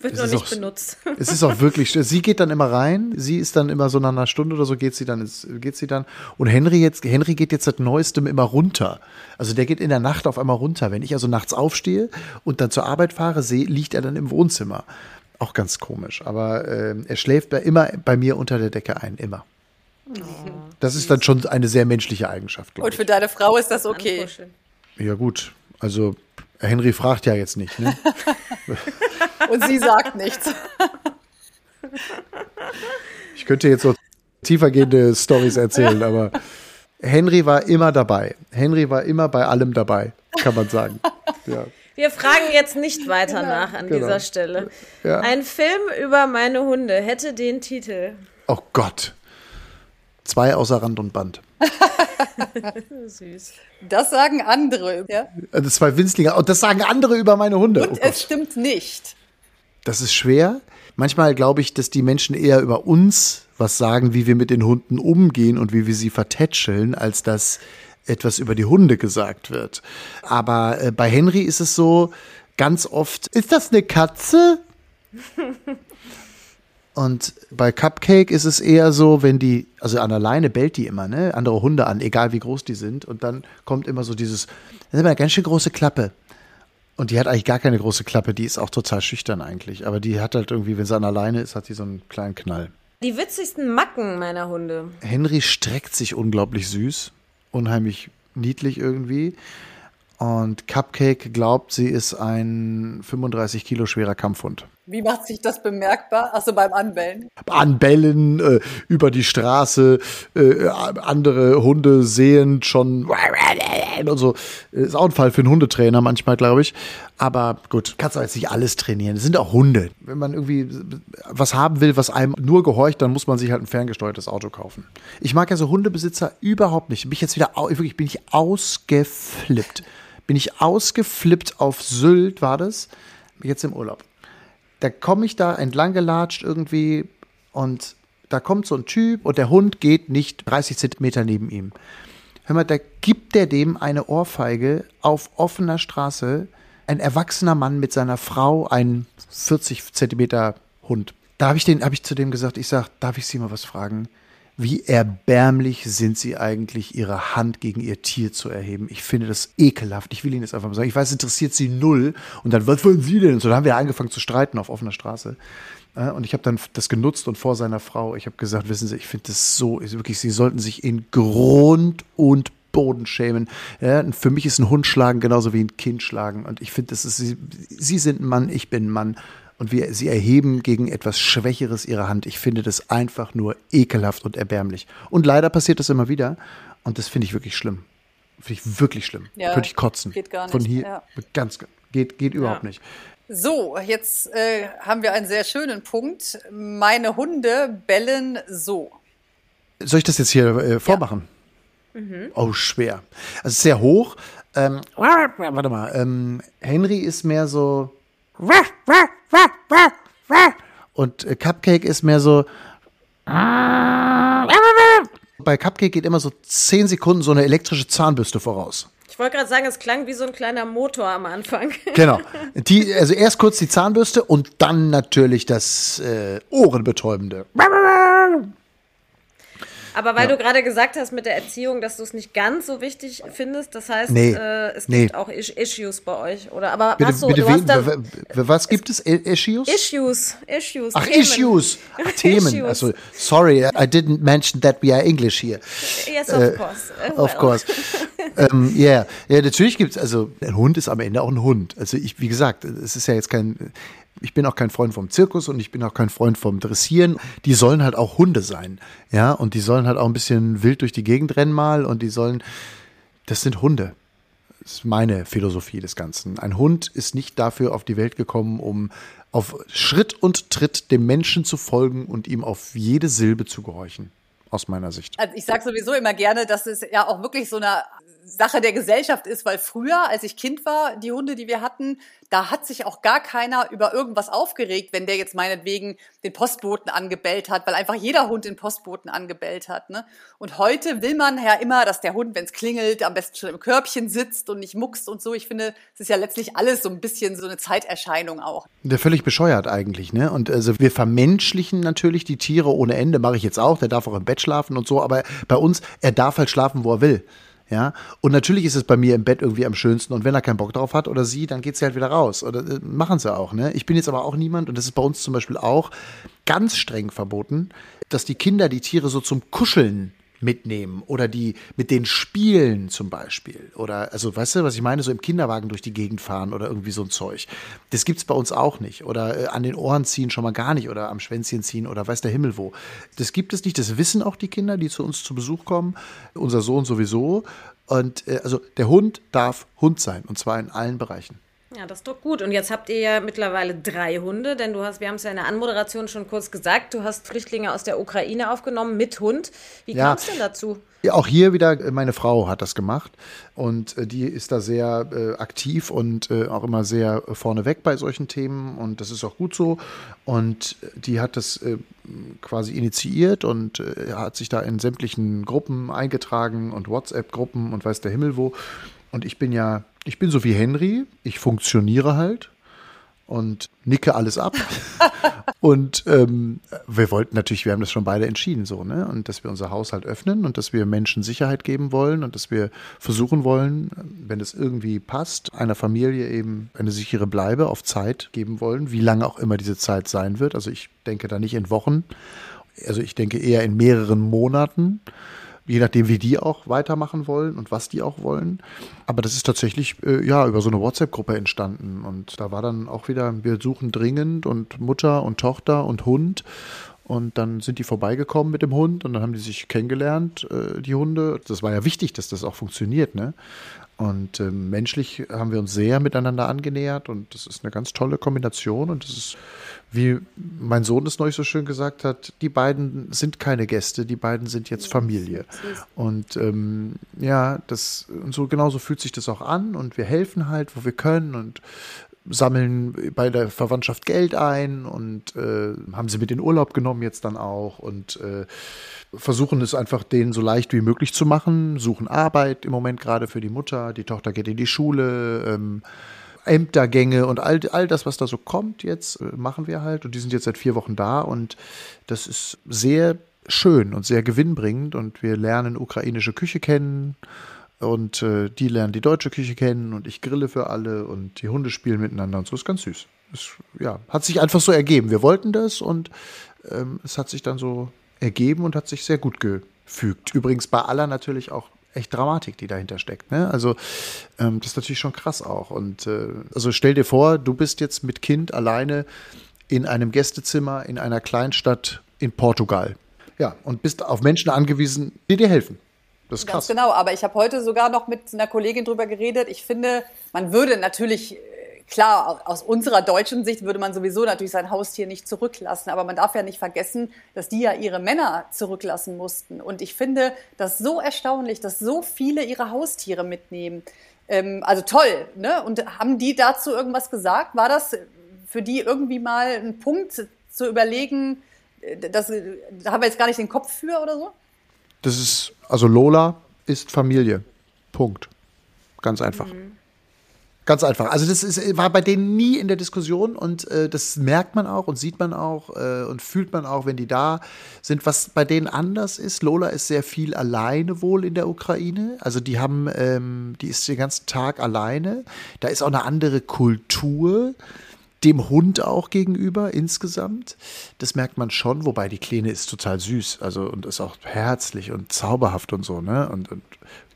Speaker 6: wird noch nicht auch, benutzt.
Speaker 2: Es ist auch wirklich, sie geht dann immer rein, sie ist dann immer so nach einer Stunde oder so geht sie dann, geht sie dann. Und Henry jetzt, Henry geht jetzt seit neuestem immer runter. Also der geht in der Nacht auf einmal runter. Wenn ich also nachts aufstehe und dann zur Arbeit fahre, sehe, liegt er dann im Wohnzimmer. Auch ganz komisch. Aber äh, er schläft bei, immer bei mir unter der Decke ein, immer. Oh, das ist dann schon eine sehr menschliche Eigenschaft.
Speaker 5: Und für deine Frau ist das okay.
Speaker 2: Ja, gut. Also Henry fragt ja jetzt nicht. Ne?
Speaker 5: Und sie sagt nichts.
Speaker 2: Ich könnte jetzt so tiefergehende Stories erzählen, aber Henry war immer dabei. Henry war immer bei allem dabei, kann man sagen. Ja.
Speaker 6: Wir fragen jetzt nicht weiter genau. nach an genau. dieser Stelle. Ja. Ein Film über meine Hunde hätte den Titel.
Speaker 2: Oh Gott. Zwei außer Rand und Band.
Speaker 5: Süß. Das sagen andere. Ja?
Speaker 2: Das zwei Winzlinge. Und das sagen andere über meine Hunde.
Speaker 5: Und oh es stimmt nicht.
Speaker 2: Das ist schwer. Manchmal glaube ich, dass die Menschen eher über uns was sagen, wie wir mit den Hunden umgehen und wie wir sie vertätscheln, als dass etwas über die Hunde gesagt wird. Aber äh, bei Henry ist es so, ganz oft, ist das eine Katze? Und bei Cupcake ist es eher so, wenn die, also an der Leine bellt die immer, ne? Andere Hunde an, egal wie groß die sind. Und dann kommt immer so dieses, das ist immer eine ganz schön große Klappe. Und die hat eigentlich gar keine große Klappe, die ist auch total schüchtern eigentlich. Aber die hat halt irgendwie, wenn sie an der Leine ist, hat die so einen kleinen Knall.
Speaker 6: Die witzigsten Macken meiner Hunde.
Speaker 2: Henry streckt sich unglaublich süß, unheimlich niedlich irgendwie. Und Cupcake glaubt, sie ist ein 35 Kilo schwerer Kampfhund.
Speaker 5: Wie macht sich das bemerkbar? Achso, beim Anbellen.
Speaker 2: Anbellen, äh, über die Straße, äh, andere Hunde sehen schon und so. Ist auch ein Fall für einen Hundetrainer manchmal, glaube ich. Aber gut, kannst du jetzt nicht alles trainieren. Es sind auch Hunde. Wenn man irgendwie was haben will, was einem nur gehorcht, dann muss man sich halt ein ferngesteuertes Auto kaufen. Ich mag ja so Hundebesitzer überhaupt nicht. Bin ich jetzt wieder, wirklich, bin ich ausgeflippt. Bin ich ausgeflippt auf Sylt, war das? Jetzt im Urlaub da komme ich da entlang gelatscht irgendwie und da kommt so ein Typ und der Hund geht nicht 30 Zentimeter neben ihm. Hör mal, da gibt der dem eine Ohrfeige auf offener Straße ein erwachsener Mann mit seiner Frau, ein 40 Zentimeter Hund. Da habe ich, hab ich zu dem gesagt, ich sage, darf ich Sie mal was fragen? Wie erbärmlich sind Sie eigentlich, Ihre Hand gegen Ihr Tier zu erheben? Ich finde das ekelhaft. Ich will Ihnen das einfach mal sagen. Ich weiß, es interessiert Sie null. Und dann, was wollen Sie denn? Und so, dann haben wir angefangen zu streiten auf offener Straße. Und ich habe dann das genutzt und vor seiner Frau, ich habe gesagt, wissen Sie, ich finde das so, wirklich, Sie sollten sich in Grund und Boden schämen. Ja, für mich ist ein Hund schlagen genauso wie ein Kind schlagen. Und ich finde, das ist, Sie, Sie sind ein Mann, ich bin ein Mann und wir, sie erheben gegen etwas Schwächeres ihre Hand. Ich finde das einfach nur ekelhaft und erbärmlich. Und leider passiert das immer wieder. Und das finde ich wirklich schlimm. Finde ich wirklich schlimm. Ja, Könnte ich kotzen.
Speaker 5: Geht gar nicht.
Speaker 2: Von hier, ja. ganz, geht, geht überhaupt ja. nicht.
Speaker 5: So, jetzt äh, haben wir einen sehr schönen Punkt. Meine Hunde bellen so.
Speaker 2: Soll ich das jetzt hier äh, vormachen? Ja. Mhm. Oh, schwer. Also sehr hoch. Ähm, warte mal. Ähm, Henry ist mehr so und äh, Cupcake ist mehr so. Bei Cupcake geht immer so 10 Sekunden so eine elektrische Zahnbürste voraus.
Speaker 6: Ich wollte gerade sagen, es klang wie so ein kleiner Motor am Anfang.
Speaker 2: Genau. Die, also erst kurz die Zahnbürste und dann natürlich das äh, Ohrenbetäubende.
Speaker 6: Aber weil ja. du gerade gesagt hast mit der Erziehung, dass du es nicht ganz so wichtig findest, das heißt, nee. äh, es gibt nee. auch Issues bei euch, oder? Aber
Speaker 2: bitte, hast du, bitte du hast da, was gibt es? Issues?
Speaker 6: Issues, Issues.
Speaker 2: Ach, Themen. Issues. Ach, Themen. Issues. Also, sorry, I didn't mention that we are English here.
Speaker 6: Yes, of äh, course.
Speaker 2: Well. Of course. ähm, yeah. Ja, natürlich gibt es, also ein Hund ist am Ende auch ein Hund. Also ich, wie gesagt, es ist ja jetzt kein ich bin auch kein Freund vom Zirkus und ich bin auch kein Freund vom Dressieren. Die sollen halt auch Hunde sein. Ja, und die sollen halt auch ein bisschen wild durch die Gegend rennen mal und die sollen, das sind Hunde. Das ist meine Philosophie des Ganzen. Ein Hund ist nicht dafür auf die Welt gekommen, um auf Schritt und Tritt dem Menschen zu folgen und ihm auf jede Silbe zu gehorchen aus meiner Sicht.
Speaker 5: Also ich sage sowieso immer gerne, dass es ja auch wirklich so eine Sache der Gesellschaft ist, weil früher, als ich Kind war, die Hunde, die wir hatten, da hat sich auch gar keiner über irgendwas aufgeregt, wenn der jetzt meinetwegen den Postboten angebellt hat, weil einfach jeder Hund den Postboten angebellt hat. Ne? Und heute will man ja immer, dass der Hund, wenn es klingelt, am besten schon im Körbchen sitzt und nicht muckst und so. Ich finde, es ist ja letztlich alles so ein bisschen so eine Zeiterscheinung auch.
Speaker 2: Der völlig bescheuert eigentlich, ne? Und also wir vermenschlichen natürlich die Tiere ohne Ende, mache ich jetzt auch, der darf auch im Bett schlafen und so, aber bei uns, er darf halt schlafen, wo er will. Ja, und natürlich ist es bei mir im Bett irgendwie am schönsten. Und wenn er keinen Bock drauf hat oder sie, dann geht sie halt wieder raus. Oder äh, machen sie auch, ne? Ich bin jetzt aber auch niemand, und das ist bei uns zum Beispiel auch ganz streng verboten, dass die Kinder die Tiere so zum Kuscheln mitnehmen oder die mit den spielen zum Beispiel. Oder, also, weißt du, was ich meine? So im Kinderwagen durch die Gegend fahren oder irgendwie so ein Zeug. Das gibt's bei uns auch nicht. Oder äh, an den Ohren ziehen schon mal gar nicht oder am Schwänzchen ziehen oder weiß der Himmel wo. Das gibt es nicht. Das wissen auch die Kinder, die zu uns zu Besuch kommen. Unser Sohn sowieso. Und äh, also der Hund darf Hund sein und zwar in allen Bereichen.
Speaker 6: Ja, das ist doch gut. Und jetzt habt ihr ja mittlerweile drei Hunde, denn du hast, wir haben es ja in der Anmoderation schon kurz gesagt, du hast Flüchtlinge aus der Ukraine aufgenommen mit Hund. Wie ja. kam es denn dazu?
Speaker 2: Ja, auch hier wieder, äh, meine Frau hat das gemacht und äh, die ist da sehr äh, aktiv und äh, auch immer sehr vorneweg bei solchen Themen und das ist auch gut so. Und die hat das äh, quasi initiiert und äh, hat sich da in sämtlichen Gruppen eingetragen und WhatsApp-Gruppen und weiß der Himmel wo. Und ich bin ja, ich bin so wie Henry, ich funktioniere halt und nicke alles ab. und ähm, wir wollten natürlich, wir haben das schon beide entschieden so, ne? Und dass wir unser Haushalt öffnen und dass wir Menschen Sicherheit geben wollen und dass wir versuchen wollen, wenn es irgendwie passt, einer Familie eben eine sichere Bleibe auf Zeit geben wollen, wie lange auch immer diese Zeit sein wird. Also ich denke da nicht in Wochen, also ich denke eher in mehreren Monaten je nachdem, wie die auch weitermachen wollen und was die auch wollen. Aber das ist tatsächlich äh, ja über so eine WhatsApp-Gruppe entstanden. Und da war dann auch wieder, wir suchen dringend und Mutter und Tochter und Hund. Und dann sind die vorbeigekommen mit dem Hund und dann haben die sich kennengelernt, äh, die Hunde. Das war ja wichtig, dass das auch funktioniert, ne? Und äh, menschlich haben wir uns sehr miteinander angenähert und das ist eine ganz tolle Kombination und das ist wie mein Sohn es neulich so schön gesagt hat, die beiden sind keine Gäste, die beiden sind jetzt Familie. Und ähm, ja, das und so genauso fühlt sich das auch an und wir helfen halt, wo wir können und sammeln bei der Verwandtschaft Geld ein und äh, haben sie mit in Urlaub genommen jetzt dann auch und äh, versuchen es einfach denen so leicht wie möglich zu machen, suchen Arbeit im Moment gerade für die Mutter, die Tochter geht in die Schule. Ähm, Ämtergänge und all, all das, was da so kommt jetzt, äh, machen wir halt. Und die sind jetzt seit vier Wochen da und das ist sehr schön und sehr gewinnbringend und wir lernen ukrainische Küche kennen und äh, die lernen die deutsche Küche kennen und ich grille für alle und die Hunde spielen miteinander und so ist ganz süß. Es, ja, hat sich einfach so ergeben. Wir wollten das und ähm, es hat sich dann so ergeben und hat sich sehr gut gefügt. Übrigens bei aller natürlich auch echt Dramatik, die dahinter steckt. Ne? Also ähm, das ist natürlich schon krass auch. Und äh, also stell dir vor, du bist jetzt mit Kind alleine in einem Gästezimmer in einer Kleinstadt in Portugal. Ja, und bist auf Menschen angewiesen, die dir helfen. Das ist krass.
Speaker 5: Ganz genau, aber ich habe heute sogar noch mit einer Kollegin drüber geredet. Ich finde, man würde natürlich klar, aus unserer deutschen Sicht würde man sowieso natürlich sein Haustier nicht zurücklassen, aber man darf ja nicht vergessen, dass die ja ihre Männer zurücklassen mussten. Und ich finde das so erstaunlich, dass so viele ihre Haustiere mitnehmen. Ähm, also toll, ne? Und haben die dazu irgendwas gesagt? War das für die irgendwie mal ein Punkt zu überlegen, äh, das, da haben wir jetzt gar nicht den Kopf für oder so?
Speaker 2: Das ist, also Lola ist Familie. Punkt. Ganz einfach. Mhm. Ganz einfach. Also das ist, war bei denen nie in der Diskussion und äh, das merkt man auch und sieht man auch äh, und fühlt man auch, wenn die da sind. Was bei denen anders ist, Lola ist sehr viel alleine wohl in der Ukraine. Also die haben, ähm, die ist den ganzen Tag alleine. Da ist auch eine andere Kultur dem Hund auch gegenüber insgesamt. Das merkt man schon, wobei die Kleine ist total süß, also und ist auch herzlich und zauberhaft und so, ne? Und, und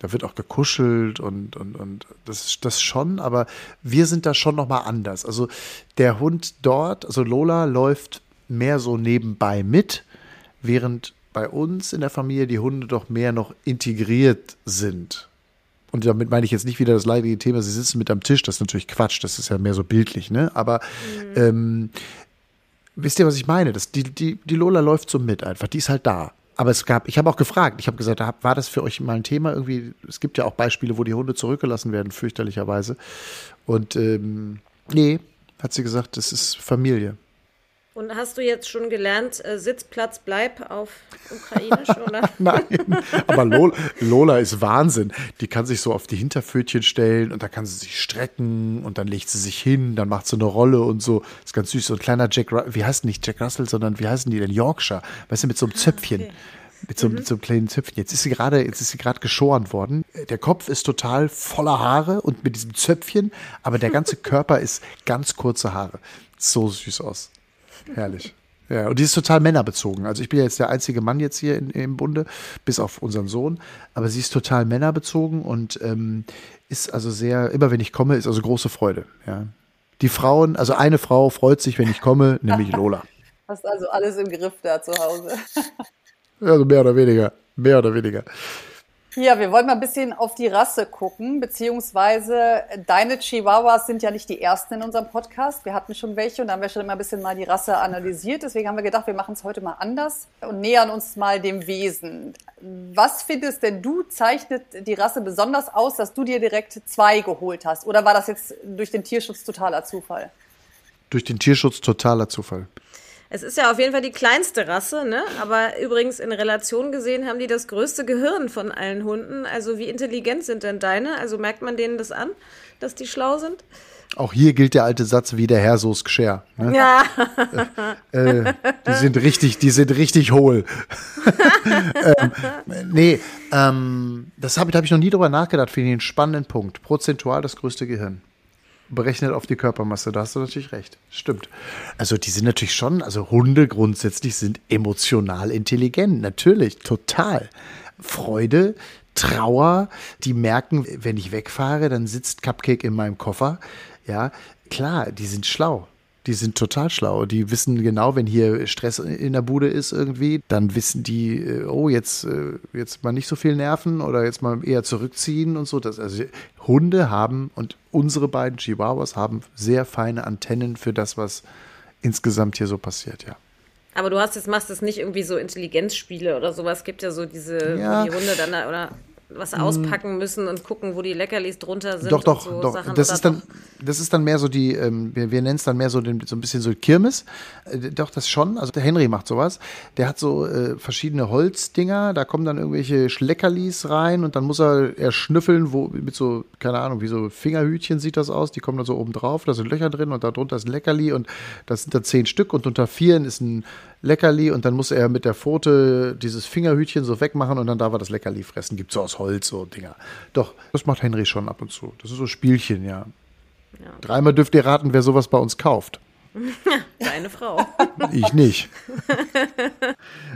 Speaker 2: da wird auch gekuschelt und, und, und das, das schon, aber wir sind da schon nochmal anders. Also der Hund dort, also Lola läuft mehr so nebenbei mit, während bei uns in der Familie die Hunde doch mehr noch integriert sind und damit meine ich jetzt nicht wieder das leidige Thema, sie sitzen mit am Tisch, das ist natürlich Quatsch, das ist ja mehr so bildlich, ne? Aber mhm. ähm, wisst ihr, was ich meine? Das, die, die, die Lola läuft so mit einfach, die ist halt da. Aber es gab, ich habe auch gefragt, ich habe gesagt, war das für euch mal ein Thema irgendwie? Es gibt ja auch Beispiele, wo die Hunde zurückgelassen werden, fürchterlicherweise. Und ähm, nee, hat sie gesagt, das ist Familie.
Speaker 6: Und hast du jetzt schon gelernt, äh, Sitzplatz bleib auf Ukrainisch, oder?
Speaker 2: Nein, aber Lola, Lola, ist Wahnsinn. Die kann sich so auf die Hinterpfötchen stellen und da kann sie sich strecken und dann legt sie sich hin, dann macht sie eine Rolle und so. ist ganz süß. So ein kleiner Jack, wie heißt nicht Jack Russell, sondern wie heißen die denn? Yorkshire. Weißt du, mit so einem ah, Zöpfchen. Okay. Mit so, mhm. mit so einem kleinen Zöpfchen. Jetzt ist sie gerade, jetzt ist sie gerade geschoren worden. Der Kopf ist total voller Haare und mit diesem Zöpfchen, aber der ganze Körper ist ganz kurze Haare. So süß aus. Herrlich. Ja, und die ist total männerbezogen. Also ich bin ja jetzt der einzige Mann jetzt hier in, im Bunde, bis auf unseren Sohn. Aber sie ist total männerbezogen und ähm, ist also sehr, immer wenn ich komme, ist also große Freude. Ja. Die Frauen, also eine Frau freut sich, wenn ich komme, nämlich Lola.
Speaker 5: Hast also alles im Griff da zu Hause.
Speaker 2: also mehr oder weniger. Mehr oder weniger.
Speaker 5: Ja, wir wollen mal ein bisschen auf die Rasse gucken, beziehungsweise deine Chihuahuas sind ja nicht die ersten in unserem Podcast. Wir hatten schon welche und da haben wir schon immer ein bisschen mal die Rasse analysiert. Deswegen haben wir gedacht, wir machen es heute mal anders und nähern uns mal dem Wesen. Was findest denn du, zeichnet die Rasse besonders aus, dass du dir direkt zwei geholt hast? Oder war das jetzt durch den Tierschutz totaler Zufall?
Speaker 2: Durch den Tierschutz totaler Zufall.
Speaker 6: Es ist ja auf jeden Fall die kleinste Rasse, ne? Aber übrigens in Relation gesehen haben die das größte Gehirn von allen Hunden. Also wie intelligent sind denn deine? Also merkt man denen das an, dass die schlau sind?
Speaker 2: Auch hier gilt der alte Satz wie der Herr so's Geschirr. Ne?
Speaker 6: Ja.
Speaker 2: Äh, äh, die sind richtig, die sind richtig hohl. ähm, nee, ähm, das habe hab ich noch nie drüber nachgedacht, finde ich einen spannenden Punkt. Prozentual das größte Gehirn berechnet auf die Körpermasse. Da hast du natürlich recht. Stimmt. Also die sind natürlich schon, also Hunde grundsätzlich sind emotional intelligent. Natürlich, total. Freude, Trauer, die merken, wenn ich wegfahre, dann sitzt Cupcake in meinem Koffer. Ja, klar, die sind schlau die sind total schlau. Die wissen genau, wenn hier Stress in der Bude ist irgendwie, dann wissen die, äh, oh, jetzt, äh, jetzt mal nicht so viel nerven oder jetzt mal eher zurückziehen und so. Das, also Hunde haben und unsere beiden Chihuahuas haben sehr feine Antennen für das, was insgesamt hier so passiert, ja.
Speaker 6: Aber du hast jetzt, machst es nicht irgendwie so Intelligenzspiele oder sowas. Es gibt ja so diese, ja. die Hunde dann, oder? Was auspacken müssen und gucken, wo die Leckerlis drunter sind.
Speaker 2: Doch, doch,
Speaker 6: so
Speaker 2: doch.
Speaker 6: Sachen,
Speaker 2: das ist dann, das ist dann mehr so die, ähm, wir, wir nennen es dann mehr so, den, so ein bisschen so Kirmes. Äh, doch, das schon. Also der Henry macht sowas. Der hat so äh, verschiedene Holzdinger. Da kommen dann irgendwelche Leckerlis rein und dann muss er er schnüffeln, wo mit so, keine Ahnung, wie so Fingerhütchen sieht das aus. Die kommen dann so oben drauf. Da sind Löcher drin und da drunter ist ein Leckerli und das sind dann zehn Stück und unter vieren ist ein Leckerli und dann muss er mit der Pfote dieses Fingerhütchen so wegmachen und dann darf er das Leckerli fressen. Gibt so aus Holz so Dinger. Doch, das macht Henry schon ab und zu. Das ist so Spielchen, ja. Dreimal dürft ihr raten, wer sowas bei uns kauft.
Speaker 6: Deine Frau.
Speaker 2: Ich nicht.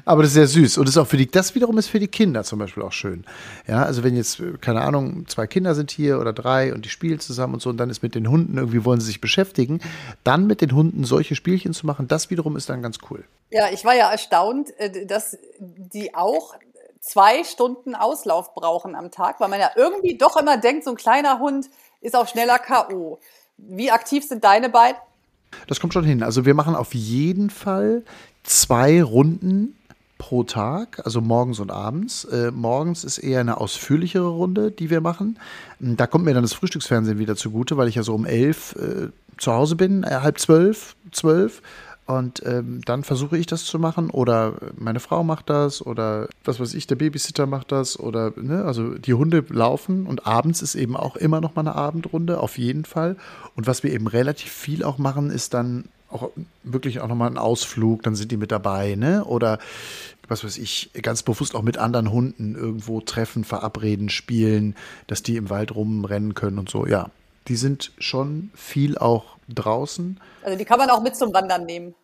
Speaker 2: Aber das ist sehr süß. Und das ist auch für die, das wiederum ist für die Kinder zum Beispiel auch schön. Ja, also wenn jetzt, keine Ahnung, zwei Kinder sind hier oder drei und die spielen zusammen und so und dann ist mit den Hunden irgendwie wollen sie sich beschäftigen, dann mit den Hunden solche Spielchen zu machen, das wiederum ist dann ganz cool.
Speaker 5: Ja, ich war ja erstaunt, äh, dass die auch zwei Stunden Auslauf brauchen am Tag, weil man ja irgendwie doch immer denkt, so ein kleiner Hund ist auch schneller K.O. Wie aktiv sind deine beiden?
Speaker 2: Das kommt schon hin. Also wir machen auf jeden Fall zwei Runden pro Tag, also morgens und abends. Äh, morgens ist eher eine ausführlichere Runde, die wir machen. Da kommt mir dann das Frühstücksfernsehen wieder zugute, weil ich ja so um elf äh, zu Hause bin, äh, halb zwölf, zwölf. Und ähm, dann versuche ich das zu machen oder meine Frau macht das oder was weiß ich, der Babysitter macht das oder ne, also die Hunde laufen und abends ist eben auch immer noch mal eine Abendrunde, auf jeden Fall. Und was wir eben relativ viel auch machen, ist dann auch wirklich auch nochmal ein Ausflug, dann sind die mit dabei, ne? Oder was weiß ich, ganz bewusst auch mit anderen Hunden irgendwo treffen, verabreden, spielen, dass die im Wald rumrennen können und so. Ja, die sind schon viel auch draußen.
Speaker 5: Also die kann man auch mit zum Wandern nehmen.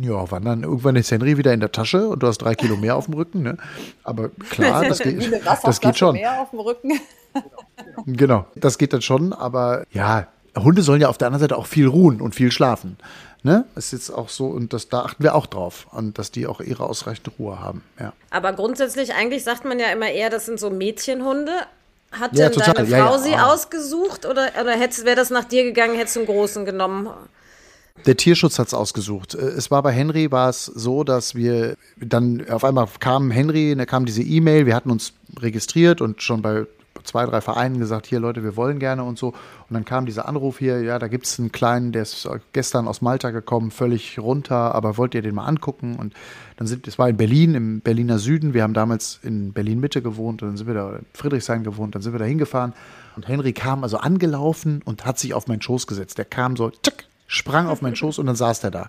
Speaker 2: Ja, wandern. Irgendwann ist Henry wieder in der Tasche und du hast drei Kilo mehr auf dem Rücken, ne? Aber klar, das geht, das geht schon.
Speaker 5: mehr auf dem Rücken.
Speaker 2: Genau, das geht dann schon, aber ja, Hunde sollen ja auf der anderen Seite auch viel ruhen und viel schlafen. Ne? Ist jetzt auch so, und das, da achten wir auch drauf, und dass die auch ihre ausreichende Ruhe haben. Ja.
Speaker 6: Aber grundsätzlich, eigentlich sagt man ja immer eher, das sind so Mädchenhunde. Hat
Speaker 2: Ja,
Speaker 6: denn
Speaker 2: total.
Speaker 6: deine Frau
Speaker 2: Ja, ja.
Speaker 6: sie ausgesucht oder, oder wäre das nach dir gegangen, hättest du einen großen genommen?
Speaker 2: Der Tierschutz hat es ausgesucht. Äh, Es war bei Henry war es so, dass wir dann auf einmal kam Henry, da kam diese E-Mail, wir hatten uns registriert und schon bei zwei, drei Vereinen gesagt, hier Leute, wir wollen gerne und so. Und dann kam dieser Anruf hier, ja, da gibt es einen kleinen, der ist gestern aus Malta gekommen, völlig runter, aber wollt ihr den mal angucken? Und dann sind, es war in Berlin, im Berliner Süden, wir haben damals in Berlin-Mitte gewohnt und dann sind wir da in Friedrichshain gewohnt, dann sind wir da hingefahren und Henry kam also angelaufen und hat sich auf meinen Schoß gesetzt. Der kam so, tschack, sprang auf meinen Schoß und dann saß der da.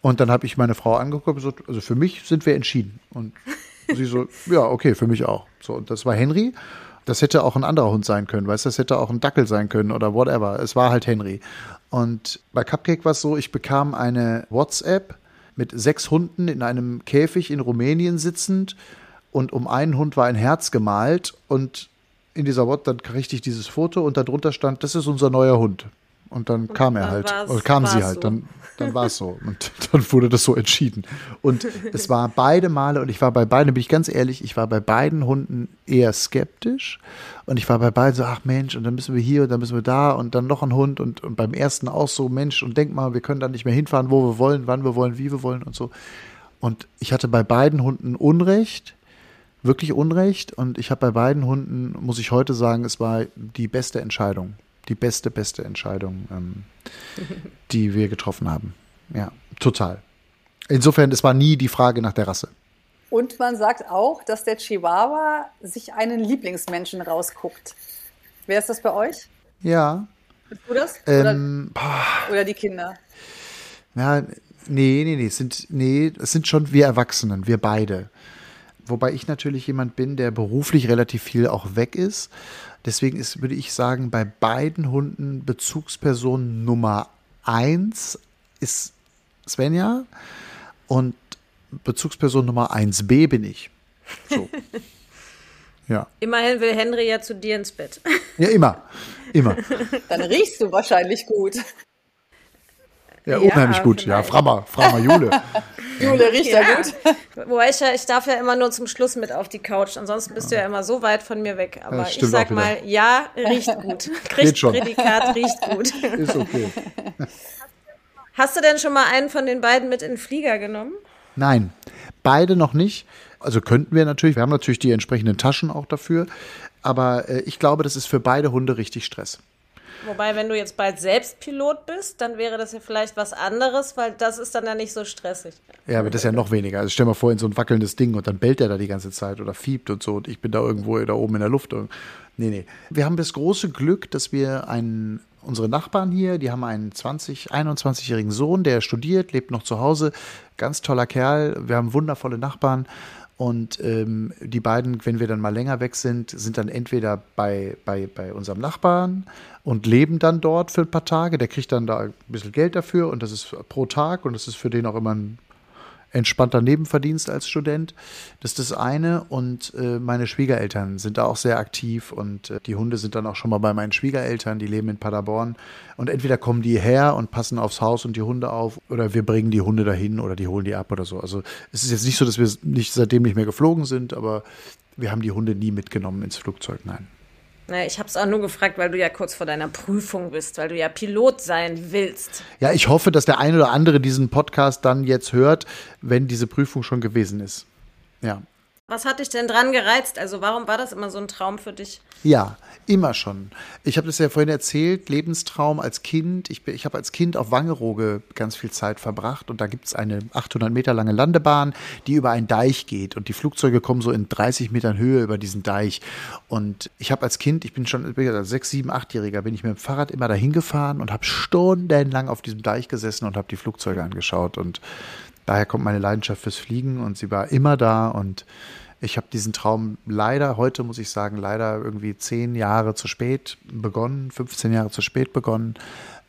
Speaker 2: Und dann habe ich meine Frau angeguckt und gesagt, also für mich sind wir entschieden. Und sie so, ja, okay, für mich auch. So, und das war Henry. Das hätte auch ein anderer Hund sein können, weißt du, das hätte auch ein Dackel sein können oder whatever. Es war halt Henry. Und bei Cupcake war es so, ich bekam eine WhatsApp mit sechs Hunden in einem Käfig in Rumänien sitzend und um einen Hund war ein Herz gemalt und in dieser WhatsApp, dann kriegte ich dieses Foto und darunter stand, das ist unser neuer Hund. Und dann kam er halt, oder kam sie halt,
Speaker 6: so.
Speaker 2: dann, dann war es so. Und dann wurde das so entschieden. Und es war beide Male, und ich war bei beiden, bin ich ganz ehrlich, ich war bei beiden Hunden eher skeptisch. Und ich war bei beiden so, ach Mensch, und dann müssen wir hier und dann müssen wir da und dann noch ein Hund. Und, und beim ersten auch so, Mensch, und denk mal, wir können da nicht mehr hinfahren, wo wir wollen, wann wir wollen, wie wir wollen und so. Und ich hatte bei beiden Hunden Unrecht, wirklich Unrecht. Und ich habe bei beiden Hunden, muss ich heute sagen, es war die beste Entscheidung. Die beste, beste Entscheidung, ähm, die wir getroffen haben. Ja, total. Insofern, es war nie die Frage nach der Rasse.
Speaker 5: Und man sagt auch, dass der Chihuahua sich einen Lieblingsmenschen rausguckt. Wer ist das bei euch?
Speaker 2: Ja.
Speaker 5: Bist du das?
Speaker 2: Ähm,
Speaker 5: oder, oder die Kinder?
Speaker 2: Ja, nee, nee, nee, es sind, nee, es sind schon wir Erwachsenen, wir beide. Wobei ich natürlich jemand bin, der beruflich relativ viel auch weg ist. Deswegen ist, würde ich sagen, bei beiden Hunden Bezugsperson Nummer eins ist Svenja und Bezugsperson Nummer 1b bin ich. So. Ja.
Speaker 6: Immerhin will Henry ja zu dir ins Bett.
Speaker 2: Ja, immer. Immer.
Speaker 5: Dann riechst du wahrscheinlich gut.
Speaker 2: Ja,
Speaker 6: Ja,
Speaker 2: unheimlich gut. Ja,
Speaker 6: vielleicht.
Speaker 2: Frammer, Frammer Jule.
Speaker 5: Jule riecht ja, gut.
Speaker 6: Wobei ich ja, ich darf ja immer nur zum Schluss mit auf die Couch. Ansonsten bist du ja immer so weit von mir weg. Aber ich sag mal, ja, riecht gut. Kriegt
Speaker 2: schon.
Speaker 6: Prädikat, riecht gut.
Speaker 2: Ist okay.
Speaker 6: Hast du denn schon mal einen von den beiden mit in den Flieger genommen?
Speaker 2: Nein, beide noch nicht. Also könnten wir natürlich. Wir haben natürlich die entsprechenden Taschen auch dafür. Aber äh, ich glaube, das ist für beide Hunde richtig Stress.
Speaker 6: Wobei, wenn du jetzt bald selbst Pilot bist, dann wäre das ja vielleicht was anderes, weil das ist dann ja nicht so stressig.
Speaker 2: Ja, aber das ist ja noch weniger. Also stell mal vor, in so ein wackelndes Ding und dann bellt er da die ganze Zeit oder fiebt und so und ich bin da irgendwo da oben in der Luft. Nee, nee. Wir haben das große Glück, dass wir einen, unsere Nachbarn hier, die haben einen 20, 21-jährigen Sohn, der studiert, lebt noch zu Hause. Ganz toller Kerl. Wir haben wundervolle Nachbarn. Und ähm, die beiden, wenn wir dann mal länger weg sind, sind dann entweder bei, bei, bei unserem Nachbarn und leben dann dort für ein paar Tage. Der kriegt dann da ein bisschen Geld dafür und das ist pro Tag und das ist für den auch immer ein entspannter Nebenverdienst als Student. Das ist das eine. Und äh, meine Schwiegereltern sind da auch sehr aktiv und äh, die Hunde sind dann auch schon mal bei meinen Schwiegereltern, die leben in Paderborn. Und entweder kommen die her und passen aufs Haus und die Hunde auf oder wir bringen die Hunde dahin oder die holen die ab oder so. Also es ist jetzt nicht so, dass wir nicht seitdem nicht mehr geflogen sind, aber wir haben die Hunde nie mitgenommen ins Flugzeug, nein.
Speaker 6: Ich habe es auch nur gefragt, weil du ja kurz vor deiner Prüfung bist, weil du ja Pilot sein willst.
Speaker 2: Ja, ich hoffe, dass der eine oder andere diesen Podcast dann jetzt hört, wenn diese Prüfung schon gewesen ist. Ja.
Speaker 6: Was hat dich denn dran gereizt? Also warum war das immer so ein Traum für dich?
Speaker 2: Ja, immer schon. Ich habe das ja vorhin erzählt, Lebenstraum als Kind. Ich, ich habe als Kind auf Wangerooge ganz viel Zeit verbracht und da gibt es eine 800 Meter lange Landebahn, die über einen Deich geht und die Flugzeuge kommen so in 30 Metern Höhe über diesen Deich. Und ich habe als Kind, ich bin schon sechs, sieben, achtjähriger, bin ich mit dem Fahrrad immer dahin gefahren und habe stundenlang auf diesem Deich gesessen und habe die Flugzeuge angeschaut und daher kommt meine Leidenschaft fürs Fliegen und sie war immer da und ich habe diesen Traum leider, heute muss ich sagen, leider irgendwie zehn Jahre zu spät begonnen, 15 Jahre zu spät begonnen.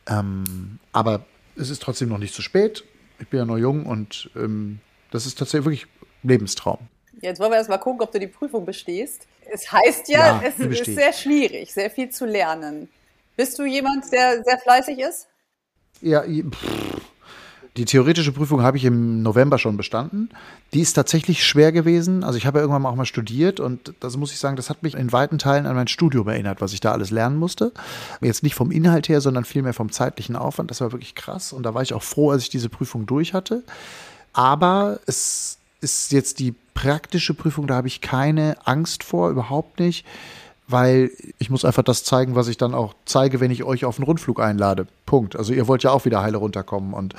Speaker 2: Ähm, aber es ist trotzdem noch nicht zu spät. Ich bin ja noch jung und ähm, das ist tatsächlich wirklich Lebenstraum.
Speaker 5: Jetzt wollen wir erst mal gucken, ob du die Prüfung bestehst. Es heißt ja, ja es ist sehr schwierig, sehr viel zu lernen. Bist du jemand, der sehr fleißig ist?
Speaker 2: Ja, pff, die theoretische Prüfung habe ich im November schon bestanden. Die ist tatsächlich schwer gewesen. Also ich habe ja irgendwann auch mal studiert und das muss ich sagen, das hat mich in weiten Teilen an mein Studium erinnert, was ich da alles lernen musste. Jetzt nicht vom Inhalt her, sondern vielmehr vom zeitlichen Aufwand. Das war wirklich krass und da war ich auch froh, als ich diese Prüfung durch hatte. Aber es ist jetzt die praktische Prüfung, da habe ich keine Angst vor, überhaupt nicht weil ich muss einfach das zeigen, was ich dann auch zeige, wenn ich euch auf einen Rundflug einlade. Punkt. Also ihr wollt ja auch wieder heile runterkommen und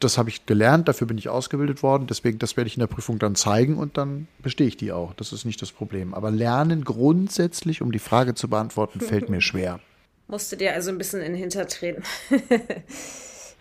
Speaker 2: das habe ich gelernt, dafür bin ich ausgebildet worden, deswegen, das werde ich in der Prüfung dann zeigen und dann bestehe ich die auch. Das ist nicht das Problem. Aber lernen grundsätzlich, um die Frage zu beantworten, fällt mir schwer.
Speaker 6: Musste dir also ein bisschen in den Hintertreten.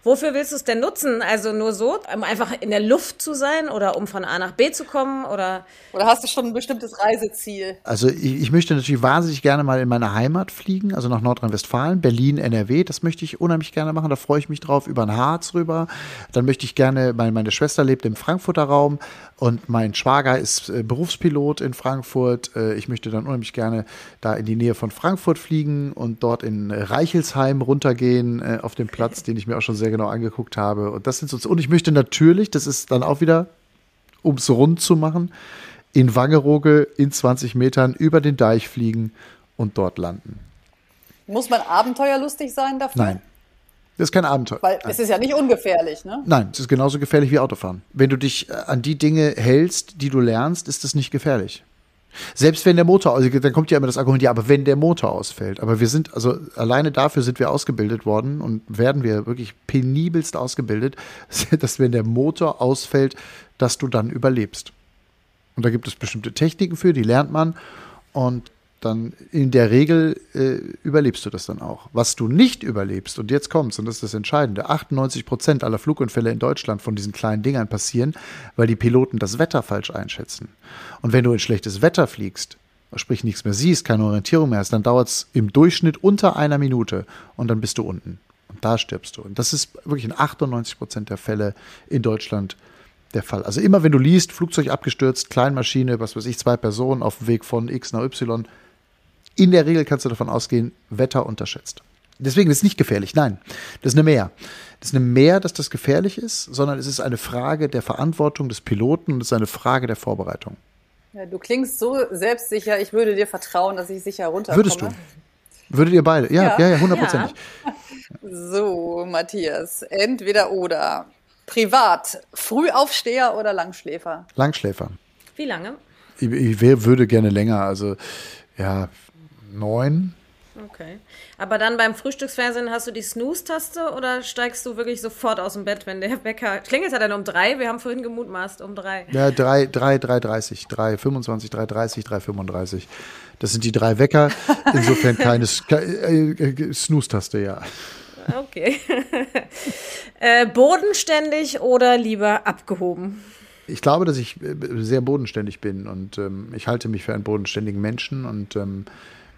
Speaker 6: Wofür willst du es denn nutzen? Also nur so, um einfach in der Luft zu sein oder um von A nach B zu kommen oder?
Speaker 5: Oder hast du schon ein bestimmtes Reiseziel?
Speaker 2: Also ich, ich möchte natürlich wahnsinnig gerne mal in meine Heimat fliegen, also nach Nordrhein-Westfalen, Berlin, NRW. Das möchte ich unheimlich gerne machen. Da freue ich mich drauf. Über den Harz rüber. Dann möchte ich gerne, meine, meine Schwester lebt im Frankfurter Raum und mein Schwager ist äh, Berufspilot in Frankfurt. Äh, ich möchte dann unheimlich gerne da in die Nähe von Frankfurt fliegen und dort in Reichelsheim runtergehen äh, auf den Platz, den ich mir auch schon sehr genau angeguckt habe. Und das sind so, und ich möchte natürlich, das ist dann auch wieder, um es rund zu machen, in Wangerooge in 20 Metern über den Deich fliegen und dort landen.
Speaker 5: Muss man abenteuerlustig sein dafür?
Speaker 2: Nein. Das ist kein Abenteuer.
Speaker 5: Weil es ist ja nicht ungefährlich, ne?
Speaker 2: Nein, es ist genauso gefährlich wie Autofahren. Wenn du dich äh, an die Dinge hältst, die du lernst, ist es nicht gefährlich. Selbst wenn der Motor, also dann kommt ja immer das Argument, ja, aber wenn der Motor ausfällt. Aber wir sind, also alleine dafür sind wir ausgebildet worden und werden wir wirklich penibelst ausgebildet, dass wenn der Motor ausfällt, dass du dann überlebst. Und da gibt es bestimmte Techniken für, die lernt man. Und dann in der Regel äh, überlebst du das dann auch. Was du nicht überlebst, und jetzt kommt's, und das ist das Entscheidende, 98 Prozent aller Flugunfälle in Deutschland von diesen kleinen Dingern passieren, weil die Piloten das Wetter falsch einschätzen. Und wenn du in schlechtes Wetter fliegst, sprich nichts mehr siehst, keine Orientierung mehr hast, dann dauert's im Durchschnitt unter einer Minute und dann bist du unten. Und da stirbst du. Und das ist wirklich in 98 Prozent der Fälle in Deutschland der Fall. Also immer wenn du liest, Flugzeug abgestürzt, Kleinmaschine, was weiß ich, zwei Personen auf dem Weg von X nach Y, in der Regel kannst du davon ausgehen, Wetter unterschätzt. Deswegen ist es nicht gefährlich. Nein, das ist eine Mehr. Das ist eine Mehr, dass das gefährlich ist, sondern es ist eine Frage der Verantwortung des Piloten und es ist eine Frage der Vorbereitung.
Speaker 5: Ja, du klingst so selbstsicher, ich würde dir vertrauen, dass ich sicher runterkomme.
Speaker 2: Würdest du? Würdet ihr beide? Ja, ja, ja, hundertprozentig. Ja.
Speaker 5: So, Matthias, entweder oder. Privat, Frühaufsteher oder Langschläfer?
Speaker 2: Langschläfer.
Speaker 6: Wie lange?
Speaker 2: Ich, ich würde gerne länger, also ja, neun.
Speaker 6: Okay. Aber dann beim Frühstücksfernsehen hast du die Snooze-Taste oder steigst du wirklich sofort aus dem Bett, wenn der Wecker klingelt? Hat er um drei? Wir haben vorhin gemutmaßt um drei.
Speaker 2: Ja, drei, drei, drei, dreißig, drei, 25, 3, 30, 3, 35. Das sind die drei Wecker. Insofern keine ke- äh, äh, Snooze-Taste, ja.
Speaker 6: Okay. äh, bodenständig oder lieber abgehoben?
Speaker 2: Ich glaube, dass ich äh, sehr bodenständig bin und ähm, ich halte mich für einen bodenständigen Menschen und ähm,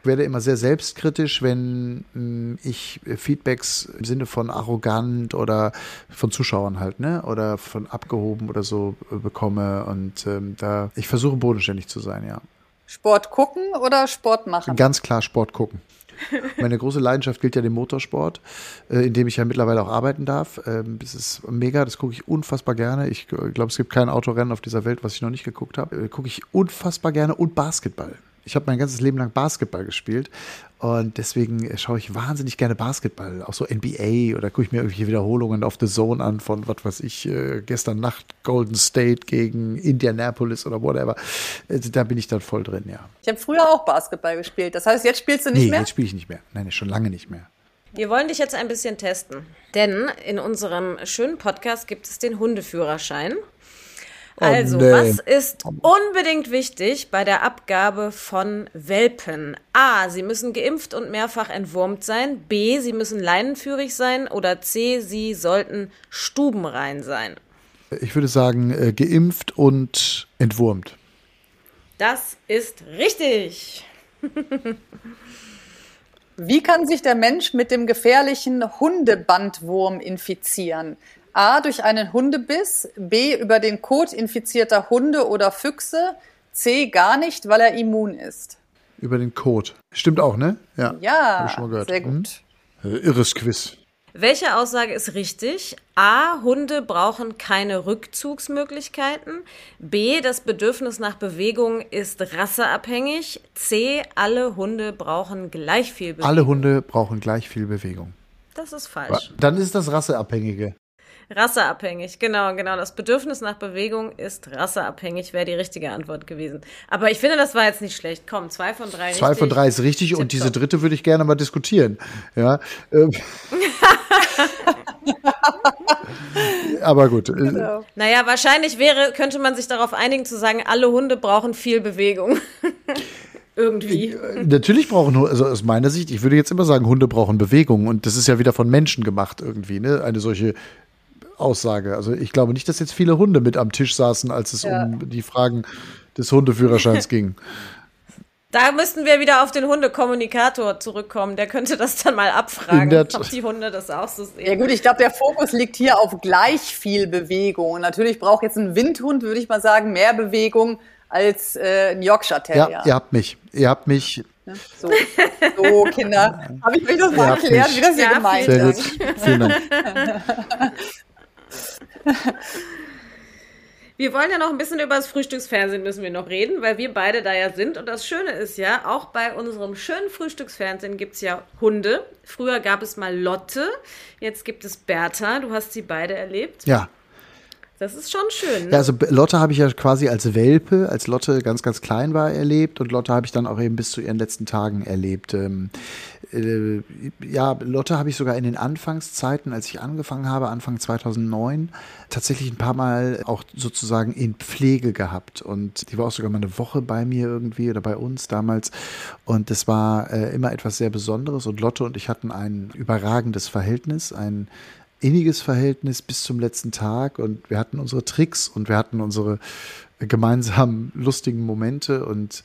Speaker 2: werde immer sehr selbstkritisch, wenn ähm, ich äh, Feedbacks im Sinne von arrogant oder von Zuschauern halt, ne, oder von abgehoben oder so äh, bekomme und ähm, da ich versuche bodenständig zu sein, ja.
Speaker 5: Sport gucken oder Sport machen?
Speaker 2: Ganz klar Sport gucken. Meine große Leidenschaft gilt ja dem Motorsport, äh, in dem ich ja mittlerweile auch arbeiten darf. Ähm, Das ist mega, das gucke ich unfassbar gerne. Ich glaube, es gibt kein Autorennen auf dieser Welt, was ich noch nicht geguckt habe. Gucke ich unfassbar gerne und Basketball. Ich habe mein ganzes Leben lang Basketball gespielt und deswegen schaue ich wahnsinnig gerne Basketball, auch so NBA oder gucke ich mir irgendwelche Wiederholungen auf The Zone an von, was weiß ich, äh, gestern Nacht Golden State gegen Indianapolis oder whatever. Äh, Da bin ich dann voll drin, ja.
Speaker 5: Ich habe früher auch Basketball gespielt. Das heißt, jetzt spielst du nicht
Speaker 2: Nee,
Speaker 5: mehr?
Speaker 2: jetzt spiele ich nicht mehr. Nein, schon lange nicht mehr.
Speaker 6: Wir wollen dich jetzt ein bisschen testen. Denn in unserem schönen Podcast gibt es den Hundeführerschein. Also,
Speaker 2: nee.
Speaker 6: was ist unbedingt wichtig bei der Abgabe von Welpen? A. Sie müssen geimpft und mehrfach entwurmt sein. B. Sie müssen leinenführig sein. Oder C. Sie sollten stubenrein sein.
Speaker 2: Ich würde sagen, äh, geimpft und entwurmt.
Speaker 6: Das ist richtig.
Speaker 5: Wie kann sich der Mensch mit dem gefährlichen Hundebandwurm infizieren? A. Durch einen Hundebiss, B. über den Kot infizierter Hunde oder Füchse, C. gar nicht, weil er immun ist.
Speaker 2: Über den Code. Stimmt auch, ne? Ja. Hab
Speaker 5: Ja,
Speaker 2: ich schon mal gehört.
Speaker 5: sehr gut.
Speaker 2: Hm? Irres Quiz.
Speaker 6: Welche Aussage ist richtig? A. Hunde brauchen keine Rückzugsmöglichkeiten. B. Das Bedürfnis nach Bewegung ist rasseabhängig. C. Alle Hunde brauchen gleich viel Bewegung.
Speaker 2: Alle Hunde brauchen gleich viel Bewegung.
Speaker 6: Das ist falsch.
Speaker 2: Dann ist das Rasseabhängige.
Speaker 6: Rasseabhängig, genau, genau. Das Bedürfnis nach Bewegung ist rasseabhängig, wäre die richtige Antwort gewesen. Aber ich finde, das war jetzt nicht schlecht. Komm, zwei von drei
Speaker 2: Zwei
Speaker 6: richtig.
Speaker 2: von drei ist richtig und diese dritte würde ich gerne mal diskutieren. Ja. ähm. Aber gut. äh,
Speaker 6: Naja, wahrscheinlich wäre, könnte man sich darauf einigen zu sagen, alle Hunde brauchen viel Bewegung. Irgendwie.
Speaker 2: Natürlich brauchen Hunde, also aus meiner Sicht, ich würde jetzt immer sagen, Hunde brauchen Bewegung und das ist ja wieder von Menschen gemacht irgendwie, ne? Eine solche Aussage. Also ich glaube nicht, dass jetzt viele Hunde mit am Tisch saßen, als es
Speaker 5: Ja.
Speaker 2: um die Fragen des Hundeführerscheins ging.
Speaker 6: Da müssten wir wieder auf den Hundekommunikator zurückkommen. Der könnte das dann mal abfragen, ob die Hunde das auch so
Speaker 5: Ja
Speaker 6: sehen.
Speaker 5: gut, ich glaube, der Fokus liegt hier auf gleich viel Bewegung. Und natürlich braucht jetzt ein Windhund, würde ich mal sagen, mehr Bewegung als äh, ein Yorkshire
Speaker 2: Ja,
Speaker 5: Terrier.
Speaker 2: ihr habt mich. Ihr habt mich.
Speaker 5: So, so Kinder. Habe ich euch das mal erklärt,
Speaker 2: mich.
Speaker 5: wie das hier
Speaker 6: Ja,
Speaker 5: gemeint
Speaker 2: Sehr
Speaker 5: ist?
Speaker 2: gut. Vielen Dank.
Speaker 6: Wir wollen ja noch ein bisschen über das Frühstücksfernsehen müssen wir noch reden, weil wir beide da ja sind. Und das Schöne ist ja, auch bei unserem schönen Frühstücksfernsehen gibt es ja Hunde. Früher gab es mal Lotte, jetzt gibt es Bertha. Du hast sie beide erlebt.
Speaker 2: Ja.
Speaker 6: Das ist schon schön.
Speaker 2: Ja, also Lotte habe ich ja quasi als Welpe, als Lotte ganz, ganz klein war, erlebt und Lotte habe ich dann auch eben bis zu ihren letzten Tagen erlebt. Ähm, äh, ja, Lotte habe ich sogar in den Anfangszeiten, als ich angefangen habe, Anfang 2009, tatsächlich ein paar Mal auch sozusagen in Pflege gehabt und die war auch sogar mal eine Woche bei mir irgendwie oder bei uns damals und das war äh, immer etwas sehr Besonderes und Lotte und ich hatten ein überragendes Verhältnis, ein inniges Verhältnis bis zum letzten Tag und wir hatten unsere Tricks und wir hatten unsere gemeinsamen lustigen Momente und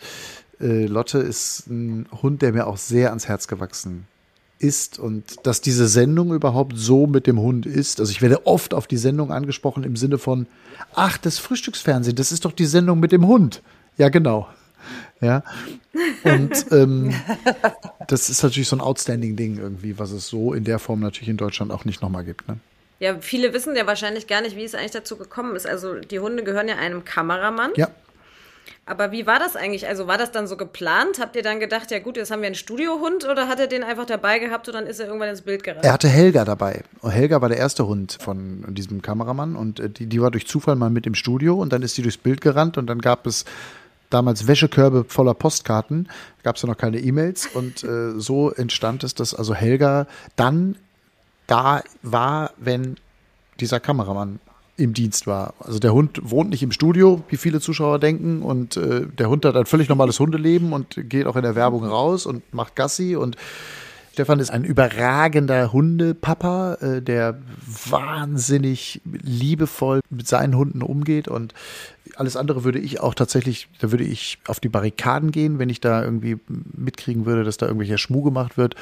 Speaker 2: äh, Lotte ist ein Hund, der mir auch sehr ans Herz gewachsen ist und dass diese Sendung überhaupt so mit dem Hund ist. Also ich werde oft auf die Sendung angesprochen im Sinne von, ach, das Frühstücksfernsehen, das ist doch die Sendung mit dem Hund. Ja, genau. Ja. Und ähm, das ist natürlich so ein outstanding Ding irgendwie, was es so in der Form natürlich in Deutschland auch nicht nochmal gibt. Ne?
Speaker 6: Ja, viele wissen ja wahrscheinlich gar nicht, wie es eigentlich dazu gekommen ist. Also die Hunde gehören ja einem Kameramann.
Speaker 2: Ja,
Speaker 6: Aber wie war das eigentlich? Also war das dann so geplant? Habt ihr dann gedacht, ja gut, jetzt haben wir einen Studiohund oder hat er den einfach dabei gehabt und dann ist er irgendwann ins Bild gerannt?
Speaker 2: Er hatte Helga dabei. Und Helga war der erste Hund von diesem Kameramann und äh, die, die war durch Zufall mal mit im Studio und dann ist sie durchs Bild gerannt und dann gab es damals Wäschekörbe voller Postkarten, gab es ja noch keine E-Mails. Und äh, so entstand es, dass also Helga dann da war, wenn dieser Kameramann im Dienst war. Also der Hund wohnt nicht im Studio, wie viele Zuschauer denken, und äh, der Hund hat ein völlig normales Hundeleben und geht auch in der Werbung raus und macht Gassi. Und Stefan ist ein überragender Hundepapa, äh, der wahnsinnig liebevoll mit seinen Hunden umgeht und alles andere würde ich auch tatsächlich, da würde ich auf die Barrikaden gehen, wenn ich da irgendwie mitkriegen würde, dass da irgendwelcher Schmuh gemacht wird.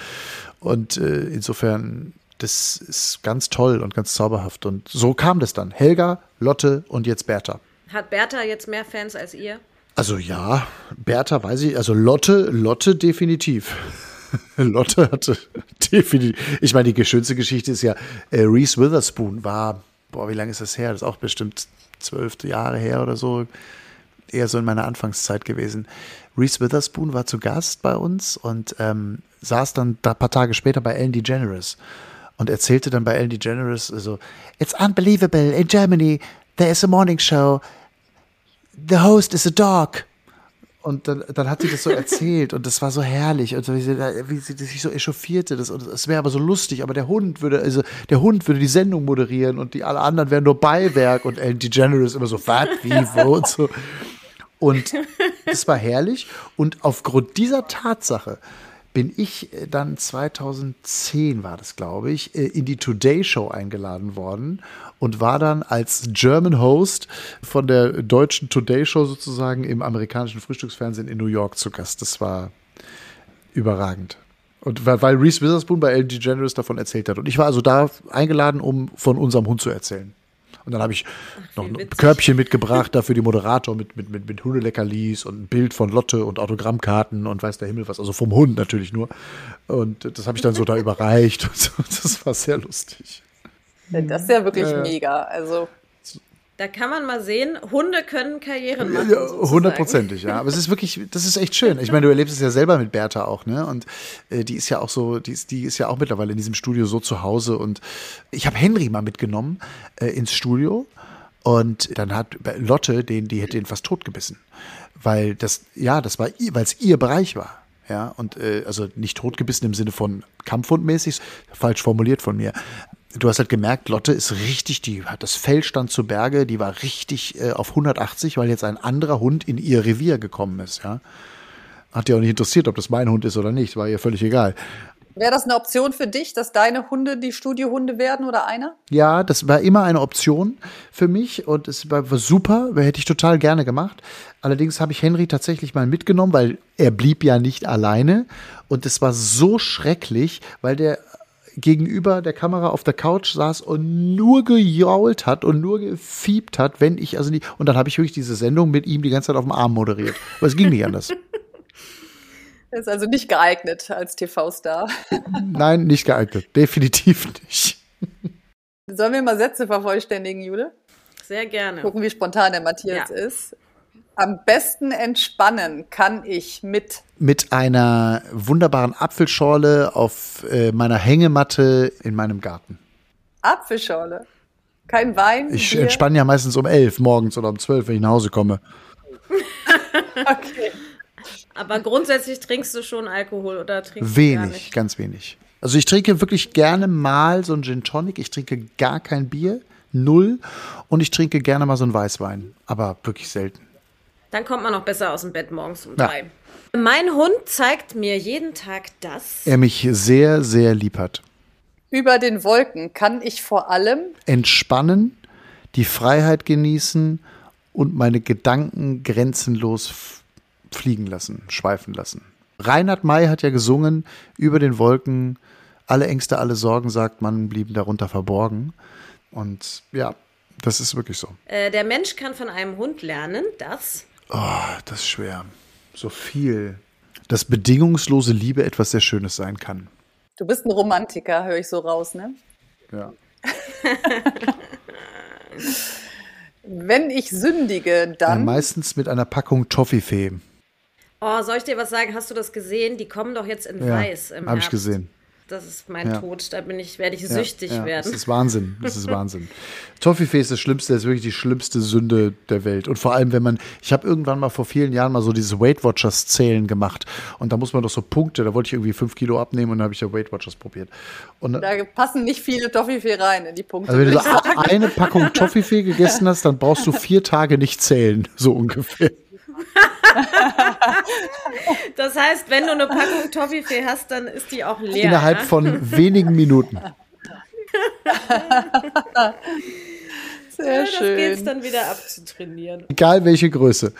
Speaker 2: Und äh, insofern das ist ganz toll und ganz zauberhaft. Und so kam das dann. Helga, Lotte und jetzt Bertha.
Speaker 6: Hat Bertha jetzt mehr Fans als ihr?
Speaker 2: Also ja, Bertha weiß ich, also Lotte, Lotte definitiv. Lotte hatte definitiv. Ich meine, die schönste Geschichte ist ja, äh, Reese Witherspoon war, boah, wie lange ist das her? Das ist auch bestimmt zwölf Jahre her oder so. Eher so in meiner Anfangszeit gewesen. Reese Witherspoon war zu Gast bei uns und ähm, saß dann da ein paar Tage später bei Ellen DeGeneres und erzählte dann bei Ellen DeGeneres so, also, It's unbelievable, in Germany there is a morning show, the host is a dog. Und dann, dann hat sie das so erzählt und das war so herrlich und so, wie, sie, wie sie sich so echauffierte. Das, und es wäre aber so lustig, aber der Hund würde, also der Hund würde die Sendung moderieren und die alle anderen wären nur Beiwerk und Ellen DeGeneres immer so, was, wie, wo und so. Und es war herrlich. Und aufgrund dieser Tatsache bin ich äh, dann 2010 war das, glaube ich, äh, in die Today Show eingeladen worden und war dann als German Host von der deutschen Today Show sozusagen im amerikanischen Frühstücksfernsehen in New York zu Gast. Das war überragend. Und weil Reese Witherspoon bei LG Generous davon erzählt hat. Und ich war also da eingeladen, um von unserem Hund zu erzählen. Und dann habe ich Ach, noch ein witzig. Körbchen mitgebracht, dafür die Moderator mit, mit, mit, mit Hundeleckerlis und ein Bild von Lotte und Autogrammkarten und weiß der Himmel was, also vom Hund natürlich nur. Und das habe ich dann so da überreicht. Und so. Das war sehr lustig.
Speaker 5: Das ist ja wirklich äh, mega. Also
Speaker 6: da kann man mal sehen, Hunde können Karrieren machen.
Speaker 2: Hundertprozentig, ja. Aber es ist wirklich, das ist echt schön. Ich meine, du erlebst es ja selber mit Bertha auch, ne? Und äh, die ist ja auch so, die ist, die ist ja auch mittlerweile in diesem Studio so zu Hause. Und ich habe Henry mal mitgenommen äh, ins Studio. Und dann hat Lotte den, die hätte ihn fast totgebissen. Weil das, ja, das war, weil es ihr Bereich war. Ja, und äh, also nicht totgebissen im Sinne von kampfhundmäßig, falsch formuliert von mir du hast halt gemerkt, Lotte ist richtig, die hat das Fell stand zu Berge, die war richtig äh, auf 180, weil jetzt ein anderer Hund in ihr Revier gekommen ist, ja. Hat ja auch nicht interessiert, ob das mein Hund ist oder nicht, war ihr völlig egal.
Speaker 5: Wäre das eine Option für dich, dass deine Hunde die Studiohunde werden oder einer?
Speaker 2: Ja, das war immer eine Option für mich und es war, war super, hätte ich total gerne gemacht. Allerdings habe ich Henry tatsächlich mal mitgenommen, weil er blieb ja nicht alleine und es war so schrecklich, weil der gegenüber der Kamera auf der Couch saß und nur gejault hat und nur gefiebt hat, wenn ich also die und dann habe ich wirklich diese Sendung mit ihm die ganze Zeit auf dem Arm moderiert. Aber es ging nicht anders.
Speaker 5: Er ist also nicht geeignet als TV-Star.
Speaker 2: Nein, nicht geeignet. Definitiv nicht.
Speaker 5: Sollen wir mal Sätze vervollständigen, Jule?
Speaker 6: Sehr gerne.
Speaker 5: Gucken, wie spontan der Matthias ja. ist. Am besten entspannen kann ich mit
Speaker 2: mit einer wunderbaren Apfelschorle auf äh, meiner Hängematte in meinem Garten.
Speaker 5: Apfelschorle? Kein Wein?
Speaker 2: Ich Bier? entspanne ja meistens um elf morgens oder um zwölf, wenn ich nach Hause komme.
Speaker 6: okay. Aber grundsätzlich trinkst du schon Alkohol oder trinkst
Speaker 2: wenig,
Speaker 6: du gar nicht?
Speaker 2: ganz wenig. Also ich trinke wirklich gerne mal so ein Gin Tonic. Ich trinke gar kein Bier, null. Und ich trinke gerne mal so ein Weißwein, aber wirklich selten.
Speaker 6: Dann kommt man noch besser aus dem Bett morgens um ja. drei. Mein Hund zeigt mir jeden Tag das.
Speaker 2: Er mich sehr, sehr lieb hat.
Speaker 5: Über den Wolken kann ich vor allem
Speaker 2: entspannen, die Freiheit genießen und meine Gedanken grenzenlos fliegen lassen, schweifen lassen. Reinhard May hat ja gesungen, über den Wolken, alle Ängste, alle Sorgen, sagt man, blieben darunter verborgen. Und ja, das ist wirklich so.
Speaker 6: Äh, der Mensch kann von einem Hund lernen, dass
Speaker 2: Oh, das ist schwer. So viel. Dass bedingungslose Liebe etwas sehr Schönes sein kann.
Speaker 5: Du bist ein Romantiker, höre ich so raus, ne?
Speaker 2: Ja.
Speaker 5: Wenn ich sündige, dann.
Speaker 2: Ja, meistens mit einer Packung Toffifee.
Speaker 6: Oh, soll ich dir was sagen? Hast du das gesehen? Die kommen doch jetzt in
Speaker 2: Ja,
Speaker 6: Weiß im
Speaker 2: hab ich
Speaker 6: Herbst.
Speaker 2: gesehen.
Speaker 6: Das ist mein
Speaker 2: Ja.
Speaker 6: Tod. Da bin ich, werde ich süchtig
Speaker 2: ja, ja,
Speaker 6: werden.
Speaker 2: Das ist Wahnsinn. Das ist Wahnsinn. Toffifee ist das Schlimmste, das ist wirklich die schlimmste Sünde der Welt. Und vor allem, wenn man, ich habe irgendwann mal vor vielen Jahren mal so diese Weight Watchers Zählen gemacht. Und da muss man doch so Punkte, da wollte ich irgendwie fünf Kilo abnehmen und dann habe ich ja Weight Watchers probiert. Und
Speaker 5: Da passen nicht viele Toffifee rein in die Punkte.
Speaker 2: also wenn du so eine Packung Toffifee gegessen hast, dann brauchst du vier Tage nicht zählen, so ungefähr.
Speaker 6: Das heißt, wenn du eine Packung Toffifee hast, dann ist die auch leer.
Speaker 2: Innerhalb
Speaker 6: ja?
Speaker 2: von wenigen Minuten.
Speaker 5: Sehr
Speaker 6: das geht's
Speaker 5: schön.
Speaker 6: dann wieder abzutrainieren.
Speaker 2: Egal welche Größe.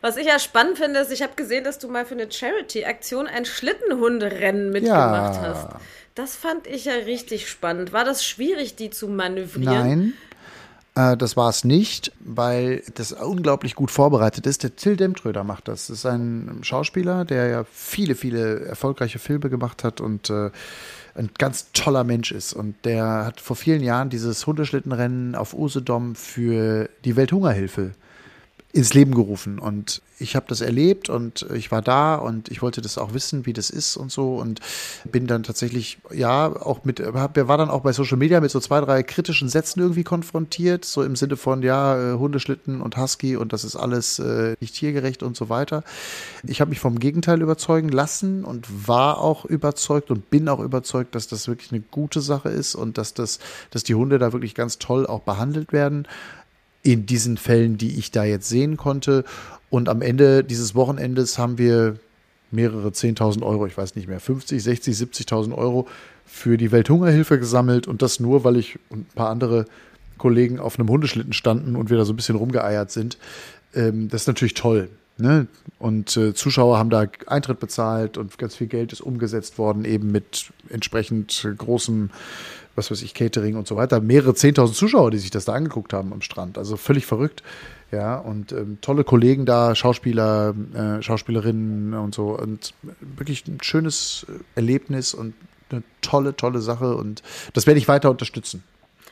Speaker 6: Was ich ja spannend finde, ist, ich habe gesehen, dass du mal für eine Charity-Aktion ein Schlittenhunderennen mitgemacht
Speaker 2: Ja.
Speaker 6: hast. Das fand ich ja richtig spannend. War das schwierig, die zu manövrieren?
Speaker 2: Nein, äh, das war es nicht, weil das unglaublich gut vorbereitet ist. Der Till Demtröder macht das. Das ist ein Schauspieler, der ja viele, viele erfolgreiche Filme gemacht hat und äh, ein ganz toller Mensch ist. Und der hat vor vielen Jahren dieses Hundeschlittenrennen auf Usedom für die Welthungerhilfe ins Leben gerufen und ich habe das erlebt und ich war da und ich wollte das auch wissen, wie das ist und so und bin dann tatsächlich ja auch mit war dann auch bei Social Media mit so zwei drei kritischen Sätzen irgendwie konfrontiert, so im Sinne von ja äh, Hundeschlitten und Husky und das ist alles äh, nicht tiergerecht und so weiter. Ich habe mich vom Gegenteil überzeugen lassen und war auch überzeugt und bin auch überzeugt, dass das wirklich eine gute Sache ist und dass das dass die Hunde da wirklich ganz toll auch behandelt werden in diesen Fällen, die ich da jetzt sehen konnte. Und am Ende dieses Wochenendes haben wir mehrere 10.000 Euro, ich weiß nicht mehr, 50, 60, 70.000 Euro für die Welthungerhilfe gesammelt. Und das nur, weil ich und ein paar andere Kollegen auf einem Hundeschlitten standen und wir da so ein bisschen rumgeeiert sind. Ähm, das ist natürlich toll. Ne? Und äh, Zuschauer haben da Eintritt bezahlt und ganz viel Geld ist umgesetzt worden, eben mit entsprechend großem was weiß ich, Catering und so weiter. Mehrere 10.000 Zuschauer, die sich das da angeguckt haben am Strand. Also völlig verrückt. Ja, und ähm, tolle Kollegen da, Schauspieler, äh, Schauspielerinnen und so. Und wirklich ein schönes Erlebnis und eine tolle, tolle Sache. Und das werde ich weiter unterstützen.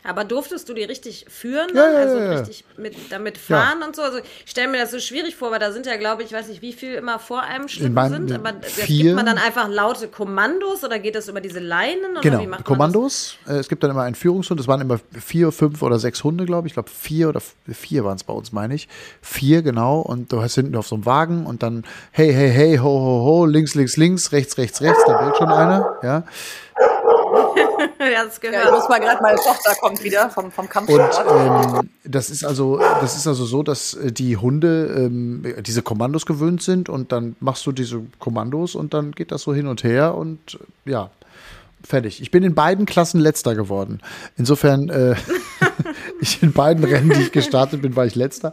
Speaker 6: Aber durftest du die richtig führen?
Speaker 2: Ja, ja,
Speaker 6: also
Speaker 2: ja, ja.
Speaker 6: richtig mit, damit fahren und so? Also ich stelle mir das so schwierig vor, weil da sind ja, glaube ich, weiß nicht, wie viel immer vor einem Schlitten
Speaker 2: meinen,
Speaker 6: sind. Aber
Speaker 2: vier.
Speaker 6: gibt man dann einfach laute Kommandos oder geht das über diese Leinen?
Speaker 2: Genau, Kommandos. Äh, Es gibt dann immer einen Führungshund. Es waren immer vier, fünf oder sechs Hunde, glaube ich. Ich glaube, vier oder vier waren es bei uns, meine ich. Vier, genau. Und du hast hinten auf so einem Wagen und dann, hey, hey, hey, ho, ho, ho, links, links, links, rechts, rechts, rechts. Da bellt schon einer. Ja.
Speaker 6: das? ja, das
Speaker 5: Ja,
Speaker 6: gehört.
Speaker 5: ich muss mal gerade, meine Tochter kommt wieder vom, vom
Speaker 2: Und
Speaker 5: Kampfsport.
Speaker 2: ähm, das ist also, das ist also so, dass äh, die Hunde ähm, diese Kommandos gewöhnt sind und dann machst du diese Kommandos und dann geht das so hin und her und äh, ja, fertig. Ich bin in beiden Klassen letzter geworden. Insofern, äh, ich in beiden Rennen, die ich gestartet bin, war ich letzter.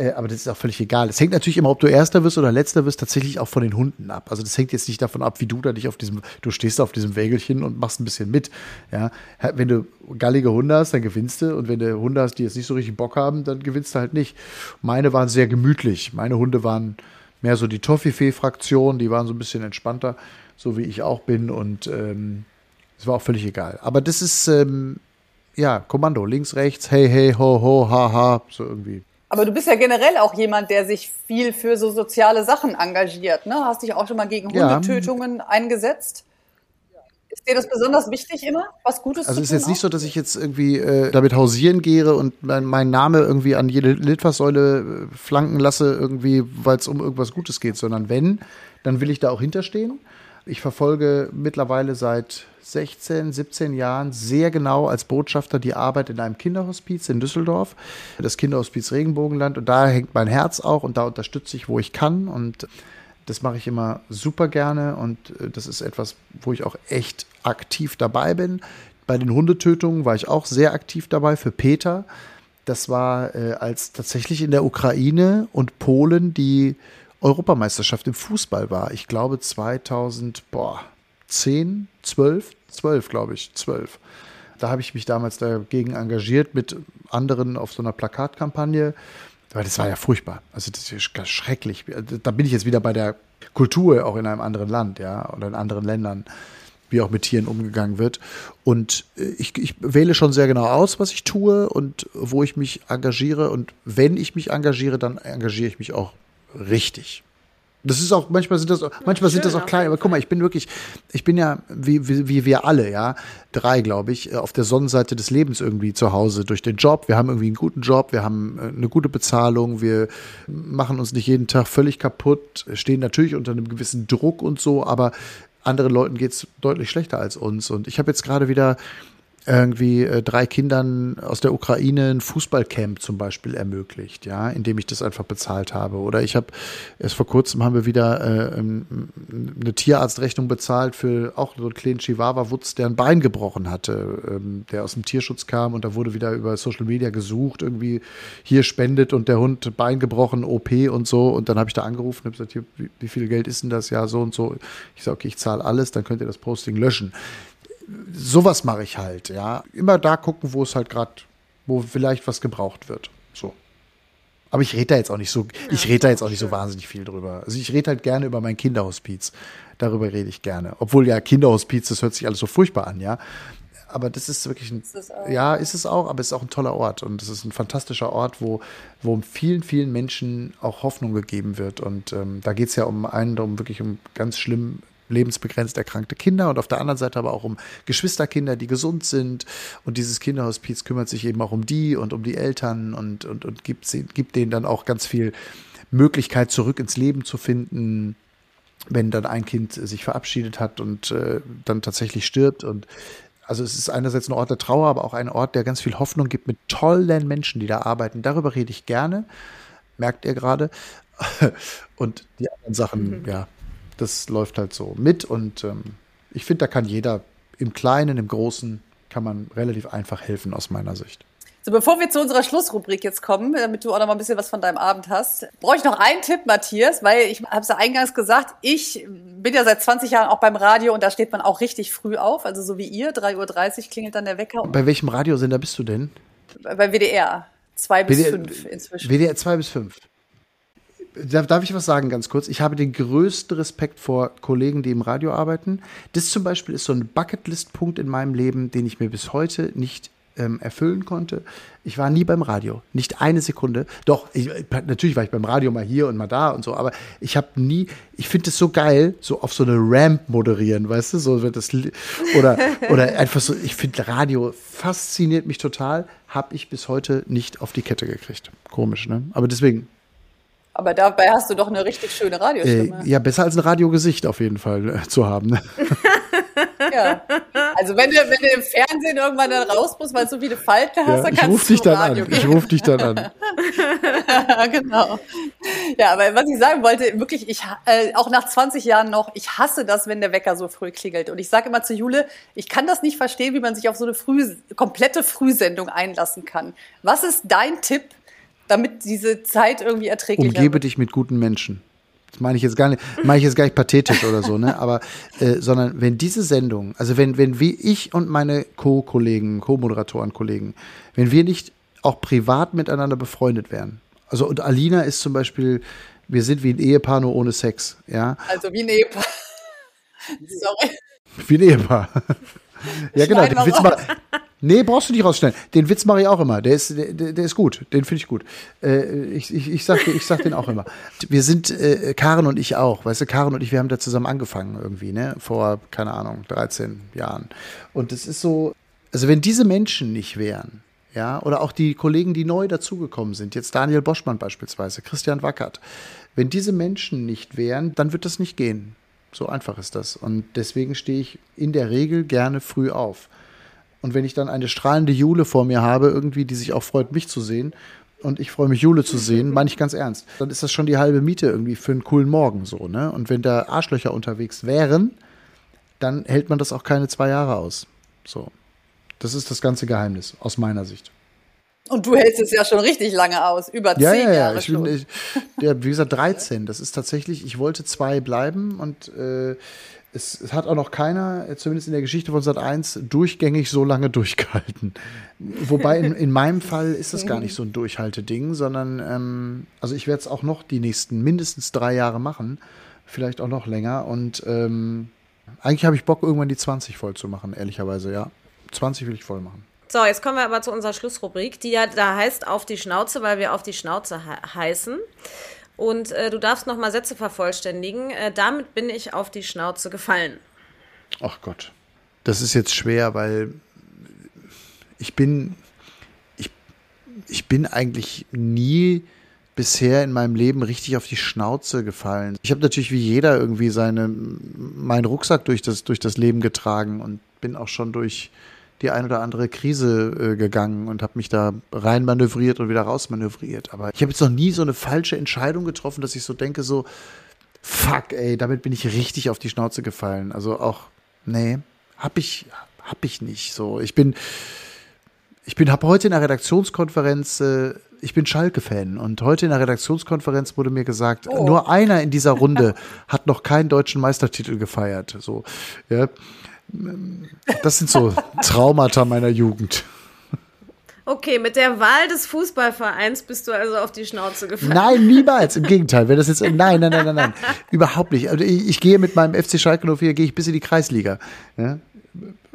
Speaker 2: Äh, aber das ist auch völlig egal. Es hängt natürlich immer, ob du erster wirst oder letzter wirst, tatsächlich auch von den Hunden ab. Also das hängt jetzt nicht davon ab, wie du da dich auf diesem, du stehst auf diesem Wägelchen und machst ein bisschen mit. Ja, wenn du gallige Hunde hast, dann gewinnst du. Und wenn du Hunde hast, die jetzt nicht so richtig Bock haben, dann gewinnst du halt nicht. Meine waren sehr gemütlich. Meine Hunde waren mehr so die Toffifee-Fraktion, die waren so ein bisschen entspannter, so wie ich auch bin. Und ähm, es war auch völlig egal. Aber das ist, ähm, ja, Kommando, links, rechts, hey, hey, ho, ho, ha, ha, so irgendwie.
Speaker 5: Aber du bist ja generell auch jemand, der sich viel für so soziale Sachen engagiert. Ne? Hast dich auch schon mal gegen
Speaker 2: Ja.
Speaker 5: Hundetötungen eingeitgeist? Ist dir das besonders wichtig immer, was Gutes
Speaker 2: Also
Speaker 5: zu
Speaker 2: es
Speaker 5: tun?
Speaker 2: ist jetzt nicht
Speaker 5: auch?
Speaker 2: so, dass ich jetzt irgendwie äh, damit hausieren gehe und mein, mein Name irgendwie an jede Litfaßsäule äh, flanken lasse, irgendwie, weil es um irgendwas Gutes geht, sondern wenn, dann will ich da auch hinterstehen. Ich verfolge mittlerweile seit 16, 17 Jahren sehr genau als Botschafter die Arbeit in einem Kinderhospiz in Düsseldorf, das Kinderhospiz Regenbogenland. Und da hängt mein Herz auch und da unterstütze ich, wo ich kann. Und das mache ich immer super gerne und äh, das ist etwas, wo ich auch echt aktiv dabei bin. Bei den Hundetötungen war ich auch sehr aktiv dabei für Peter. Das war äh, als tatsächlich in der Ukraine und Polen die Europameisterschaft im Fußball war. Ich glaube 2010, 12, 12 glaube ich, 12. Da habe ich mich damals dagegen engagiert mit anderen auf so einer Plakatkampagne. Weil das war ja furchtbar. Also das ist schrecklich. Da bin ich jetzt wieder bei der Kultur auch in einem anderen Land, ja, oder in anderen Ländern. wie auch mit Tieren umgegangen wird. Und äh, ich, ich wähle schon sehr genau aus, was ich tue und wo ich mich engagiere. Und wenn ich mich engagiere, dann engagiere ich mich auch richtig. Das ist auch, manchmal sind das, manchmal sind das auch klein, aber guck mal, ich bin wirklich, ich bin ja, wie, wie, wie wir alle, ja, drei, glaube ich, auf der Sonnenseite des Lebens irgendwie zu Hause durch den Job. Wir haben irgendwie einen guten Job, wir haben äh, eine gute Bezahlung, wir machen uns nicht jeden Tag völlig kaputt, stehen natürlich unter einem gewissen Druck und so, aber anderen Leuten geht's deutlich schlechter als uns. Und ich habe jetzt gerade wieder irgendwie äh, drei Kindern aus der Ukraine ein Fußballcamp zum Beispiel ermöglicht, ja, indem ich das einfach bezahlt habe. Oder ich habe erst vor kurzem haben wir wieder äh, eine Tierarztrechnung bezahlt für auch so einen kleinen Chihuahua-Wutz, der ein Bein gebrochen hatte, ähm, der aus dem Tierschutz kam und da wurde wieder über Social Media gesucht, irgendwie hier spendet und der Hund Bein gebrochen, OP und so. Und dann habe ich da angerufen und gesagt, hier, wie, wie viel Geld ist denn das? Ja, so und so. Ich sage, okay, ich zahle alles, dann könnt ihr das Posting löschen sowas mache ich halt, ja. Immer da gucken, wo es halt gerade, wo vielleicht was gebraucht wird. So. Aber ich rede da jetzt auch nicht so, ich rede da jetzt auch nicht so wahnsinnig viel drüber. Also ich rede halt gerne über mein Kinderhospiz. Darüber rede ich gerne. Obwohl ja Kinderhospiz, das hört sich alles so furchtbar an, ja. Aber das ist wirklich ein, ist ja, ist es auch, aber es ist auch ein toller Ort und es ist ein fantastischer Ort, wo, wo vielen, vielen Menschen auch Hoffnung gegeben wird. Und ähm, da geht es ja um einen, um wirklich um ganz schlimm lebensbegrenzt erkrankte Kinder und auf der anderen Seite aber auch um Geschwisterkinder, die gesund sind. Und dieses Kinderhospiz kümmert sich eben auch um die und um die Eltern und, und, und gibt, sie, gibt denen dann auch ganz viel Möglichkeit, zurück ins Leben zu finden, wenn dann ein Kind sich verabschiedet hat und äh, dann tatsächlich stirbt. Und also es ist einerseits ein Ort der Trauer, aber auch ein Ort, der ganz viel Hoffnung gibt mit tollen Menschen, die da arbeiten. Darüber rede ich gerne, merkt ihr gerade. Und die anderen Sachen, mhm. ja, das läuft halt so mit und ähm, ich finde, da kann jeder im Kleinen, im Großen, kann man relativ einfach helfen aus meiner Sicht.
Speaker 5: So, bevor wir zu unserer Schlussrubrik jetzt kommen, damit du auch noch mal ein bisschen was von deinem Abend hast, brauche ich noch einen Tipp, Matthias, weil ich habe es ja eingangs gesagt, ich bin ja seit 20 Jahren auch beim Radio und da steht man auch richtig früh auf, also so wie ihr, 3.30 Uhr klingelt dann der Wecker.
Speaker 2: Bei welchem Radiosender bist du denn?
Speaker 5: Bei WDR, 2 bis 5 inzwischen.
Speaker 2: WDR 2 bis 5 darf ich was sagen ganz kurz? Ich habe den größten Respekt vor Kollegen, die im Radio arbeiten. Das zum Beispiel ist so ein Bucketlist-Punkt in meinem Leben, den ich mir bis heute nicht ähm, erfüllen konnte. Ich war nie beim Radio, nicht eine Sekunde. Doch, ich, natürlich war ich beim Radio mal hier und mal da und so, aber ich habe nie, ich finde es so geil, so auf so eine Ramp moderieren, weißt du, so wird das oder oder einfach so. Ich finde Radio fasziniert mich total, habe ich bis heute nicht auf die Kette gekriegt. Komisch, ne? Aber deswegen
Speaker 5: aber dabei hast du doch eine richtig schöne Radiostimme.
Speaker 2: Äh, ja, besser als ein Radiogesicht auf jeden Fall äh, zu haben. Ne?
Speaker 5: ja. Also wenn du, wenn du im Fernsehen irgendwann dann raus musst, weil du so viele Falten hast, ja, dann kannst
Speaker 2: du dich dann Radio an. Gehen. Ich rufe dich dann an.
Speaker 5: genau. Ja, aber was ich sagen wollte, wirklich, ich äh, auch nach 20 Jahren noch, ich hasse das, wenn der Wecker so früh klingelt. Und ich sage immer zu Jule, ich kann das nicht verstehen, wie man sich auf so eine früh, komplette Frühsendung einlassen kann. Was ist dein Tipp, damit diese Zeit irgendwie erträglich
Speaker 2: ist. Umgebe wird. dich mit guten Menschen. Das meine ich jetzt gar nicht, meine ich jetzt gar nicht pathetisch oder so, ne? Aber äh, sondern wenn diese Sendung, also wenn wenn wie ich und meine Co-Kollegen, Co-Moderatoren-Kollegen, wenn wir nicht auch privat miteinander befreundet wären. Also und Alina ist zum Beispiel, wir sind wie ein Ehepaar nur ohne Sex, ja.
Speaker 5: Also wie ein Ehepaar. Sorry.
Speaker 2: Wie ein Ehepaar. ja, genau. Den Witz, mal, Nee, brauchst du nicht rausstellen. Den Witz mache ich auch immer. Der ist, der, der ist gut. Den finde ich gut. Äh, ich, ich, ich, sag, ich sag den auch immer. Wir sind, äh, Karen und ich auch. Weißt du, Karen und ich, wir haben da zusammen angefangen irgendwie, ne? Vor, keine Ahnung, 13 Jahren. Und es ist so, also wenn diese Menschen nicht wären, ja, oder auch die Kollegen, die neu dazugekommen sind, jetzt Daniel Boschmann beispielsweise, Christian Wackert, wenn diese Menschen nicht wären, dann wird das nicht gehen. So einfach ist das. Und deswegen stehe ich in der Regel gerne früh auf. Und wenn ich dann eine strahlende Jule vor mir habe, irgendwie, die sich auch freut, mich zu sehen, und ich freue mich, Jule zu sehen, meine ich ganz ernst, dann ist das schon die halbe Miete irgendwie für einen coolen Morgen so, ne? Und wenn da Arschlöcher unterwegs wären, dann hält man das auch keine zwei Jahre aus. So. Das ist das ganze Geheimnis, aus meiner Sicht.
Speaker 5: Und du hältst es ja schon richtig lange aus, über zehn
Speaker 2: ja, ja, ja.
Speaker 5: Jahre.
Speaker 2: Ich bin, ich, ja, wie gesagt, 13. Das ist tatsächlich, ich wollte zwei bleiben und äh, es, es, hat auch noch keiner, zumindest in der Geschichte von Sat 1, durchgängig so lange durchgehalten. Wobei in, in meinem Fall ist das gar nicht so ein Durchhalteding, sondern ähm, also ich werde es auch noch die nächsten mindestens drei Jahre machen, vielleicht auch noch länger. Und ähm, Eigentlich habe ich Bock, irgendwann die 20 voll zu machen, ehrlicherweise, ja. 20 will ich voll machen.
Speaker 6: So, jetzt kommen wir aber zu unserer Schlussrubrik, die ja da heißt auf die Schnauze, weil wir auf die Schnauze he heißen. Und äh, du darfst noch mal Sätze vervollständigen. Äh, damit bin ich auf die Schnauze gefallen.
Speaker 2: Ach Gott. Das ist jetzt schwer, weil ich bin, ich, ich bin eigentlich nie bisher in meinem Leben richtig auf die Schnauze gefallen. Ich habe natürlich wie jeder irgendwie seine, meinen Rucksack durch das, durch das Leben getragen und bin auch schon durch die ein oder andere Krise äh, gegangen und habe mich da rein manövriert und wieder raus manövriert. Aber ich habe jetzt noch nie so eine falsche Entscheidung getroffen, dass ich so denke, so, fuck, ey, damit bin ich richtig auf die Schnauze gefallen. Also auch, nee, hab ich, hab ich nicht. So, ich bin, ich bin, habe heute in der Redaktionskonferenz, äh, ich bin Schalke-Fan und heute in der Redaktionskonferenz wurde mir gesagt, oh. nur einer in dieser Runde hat noch keinen deutschen Meistertitel gefeiert. So, ja. Das sind so Traumata meiner Jugend.
Speaker 6: Okay, mit der Wahl des Fußballvereins bist du also auf die Schnauze gefallen.
Speaker 2: Nein, niemals. Im Gegenteil. Wenn das jetzt, nein, nein, nein, nein, nein. Überhaupt nicht. Also ich, ich, gehe mit meinem FC Schalke 04, gehe ich bis in die Kreisliga. Ja?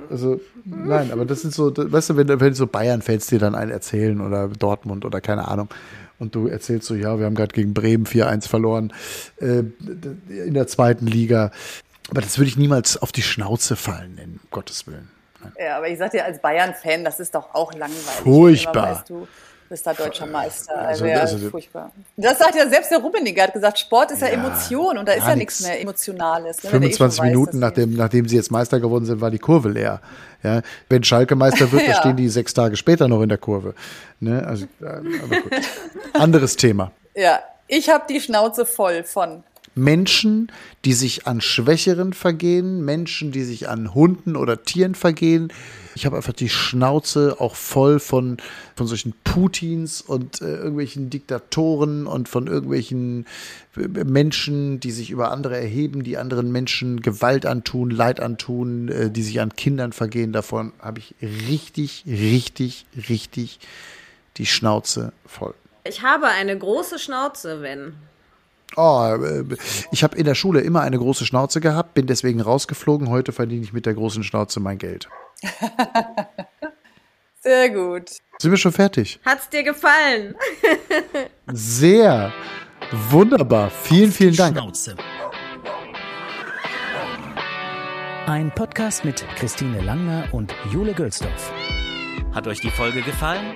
Speaker 2: Also, nein, aber das sind so, weißt du, wenn, wenn so Bayern-Fans dir dann einen erzählen oder Dortmund oder keine Ahnung. Und du erzählst so, ja, wir haben gerade gegen Bremen 4-1 verloren äh, in der zweiten Liga. Aber das würde ich niemals auf die Schnauze fallen, um Gottes Willen.
Speaker 5: Nein. Ja, aber ich sag dir, als Bayern-Fan, das ist doch auch langweilig.
Speaker 2: Furchtbar.
Speaker 5: Weißt du, bist da deutscher Meister. Also, ja, also, furchtbar. Das sagt ja selbst der Rummenigge, hat gesagt, Sport ist ja, ja Emotion und da ist ja nichts mehr Emotionales.
Speaker 2: Ne, 25 eh Minuten, weiß, nachdem, nachdem sie jetzt Meister geworden sind, war die Kurve leer. Ja, wenn Schalke Meister wird, ja. dann stehen die sechs Tage später noch in der Kurve. Ne? Also, gut. Anderes Thema.
Speaker 5: Ja, ich habe die Schnauze voll von
Speaker 2: Menschen, die sich an Schwächeren vergehen, Menschen, die sich an Hunden oder Tieren vergehen. Ich habe einfach die Schnauze auch voll von, von solchen Putins und äh, irgendwelchen Diktatoren und von irgendwelchen äh, Menschen, die sich über andere erheben, die anderen Menschen Gewalt antun, Leid antun, äh, die sich an Kindern vergehen. Davon habe ich richtig, richtig, richtig die Schnauze voll.
Speaker 6: Ich habe eine große Schnauze, wenn.
Speaker 2: Oh, äh, ich habe in der Schule immer eine große Schnauze gehabt, bin deswegen rausgeflogen. Heute verdiene ich mit der großen Schnauze mein Geld.
Speaker 5: Sehr gut.
Speaker 2: Sind wir schon fertig?
Speaker 6: Hat's dir gefallen?
Speaker 2: Sehr. Wunderbar. Vielen, vielen Dank.
Speaker 1: Schnauze. Ein Podcast mit Christine Langner und Jule Gölsdorf. Hat euch die Folge gefallen?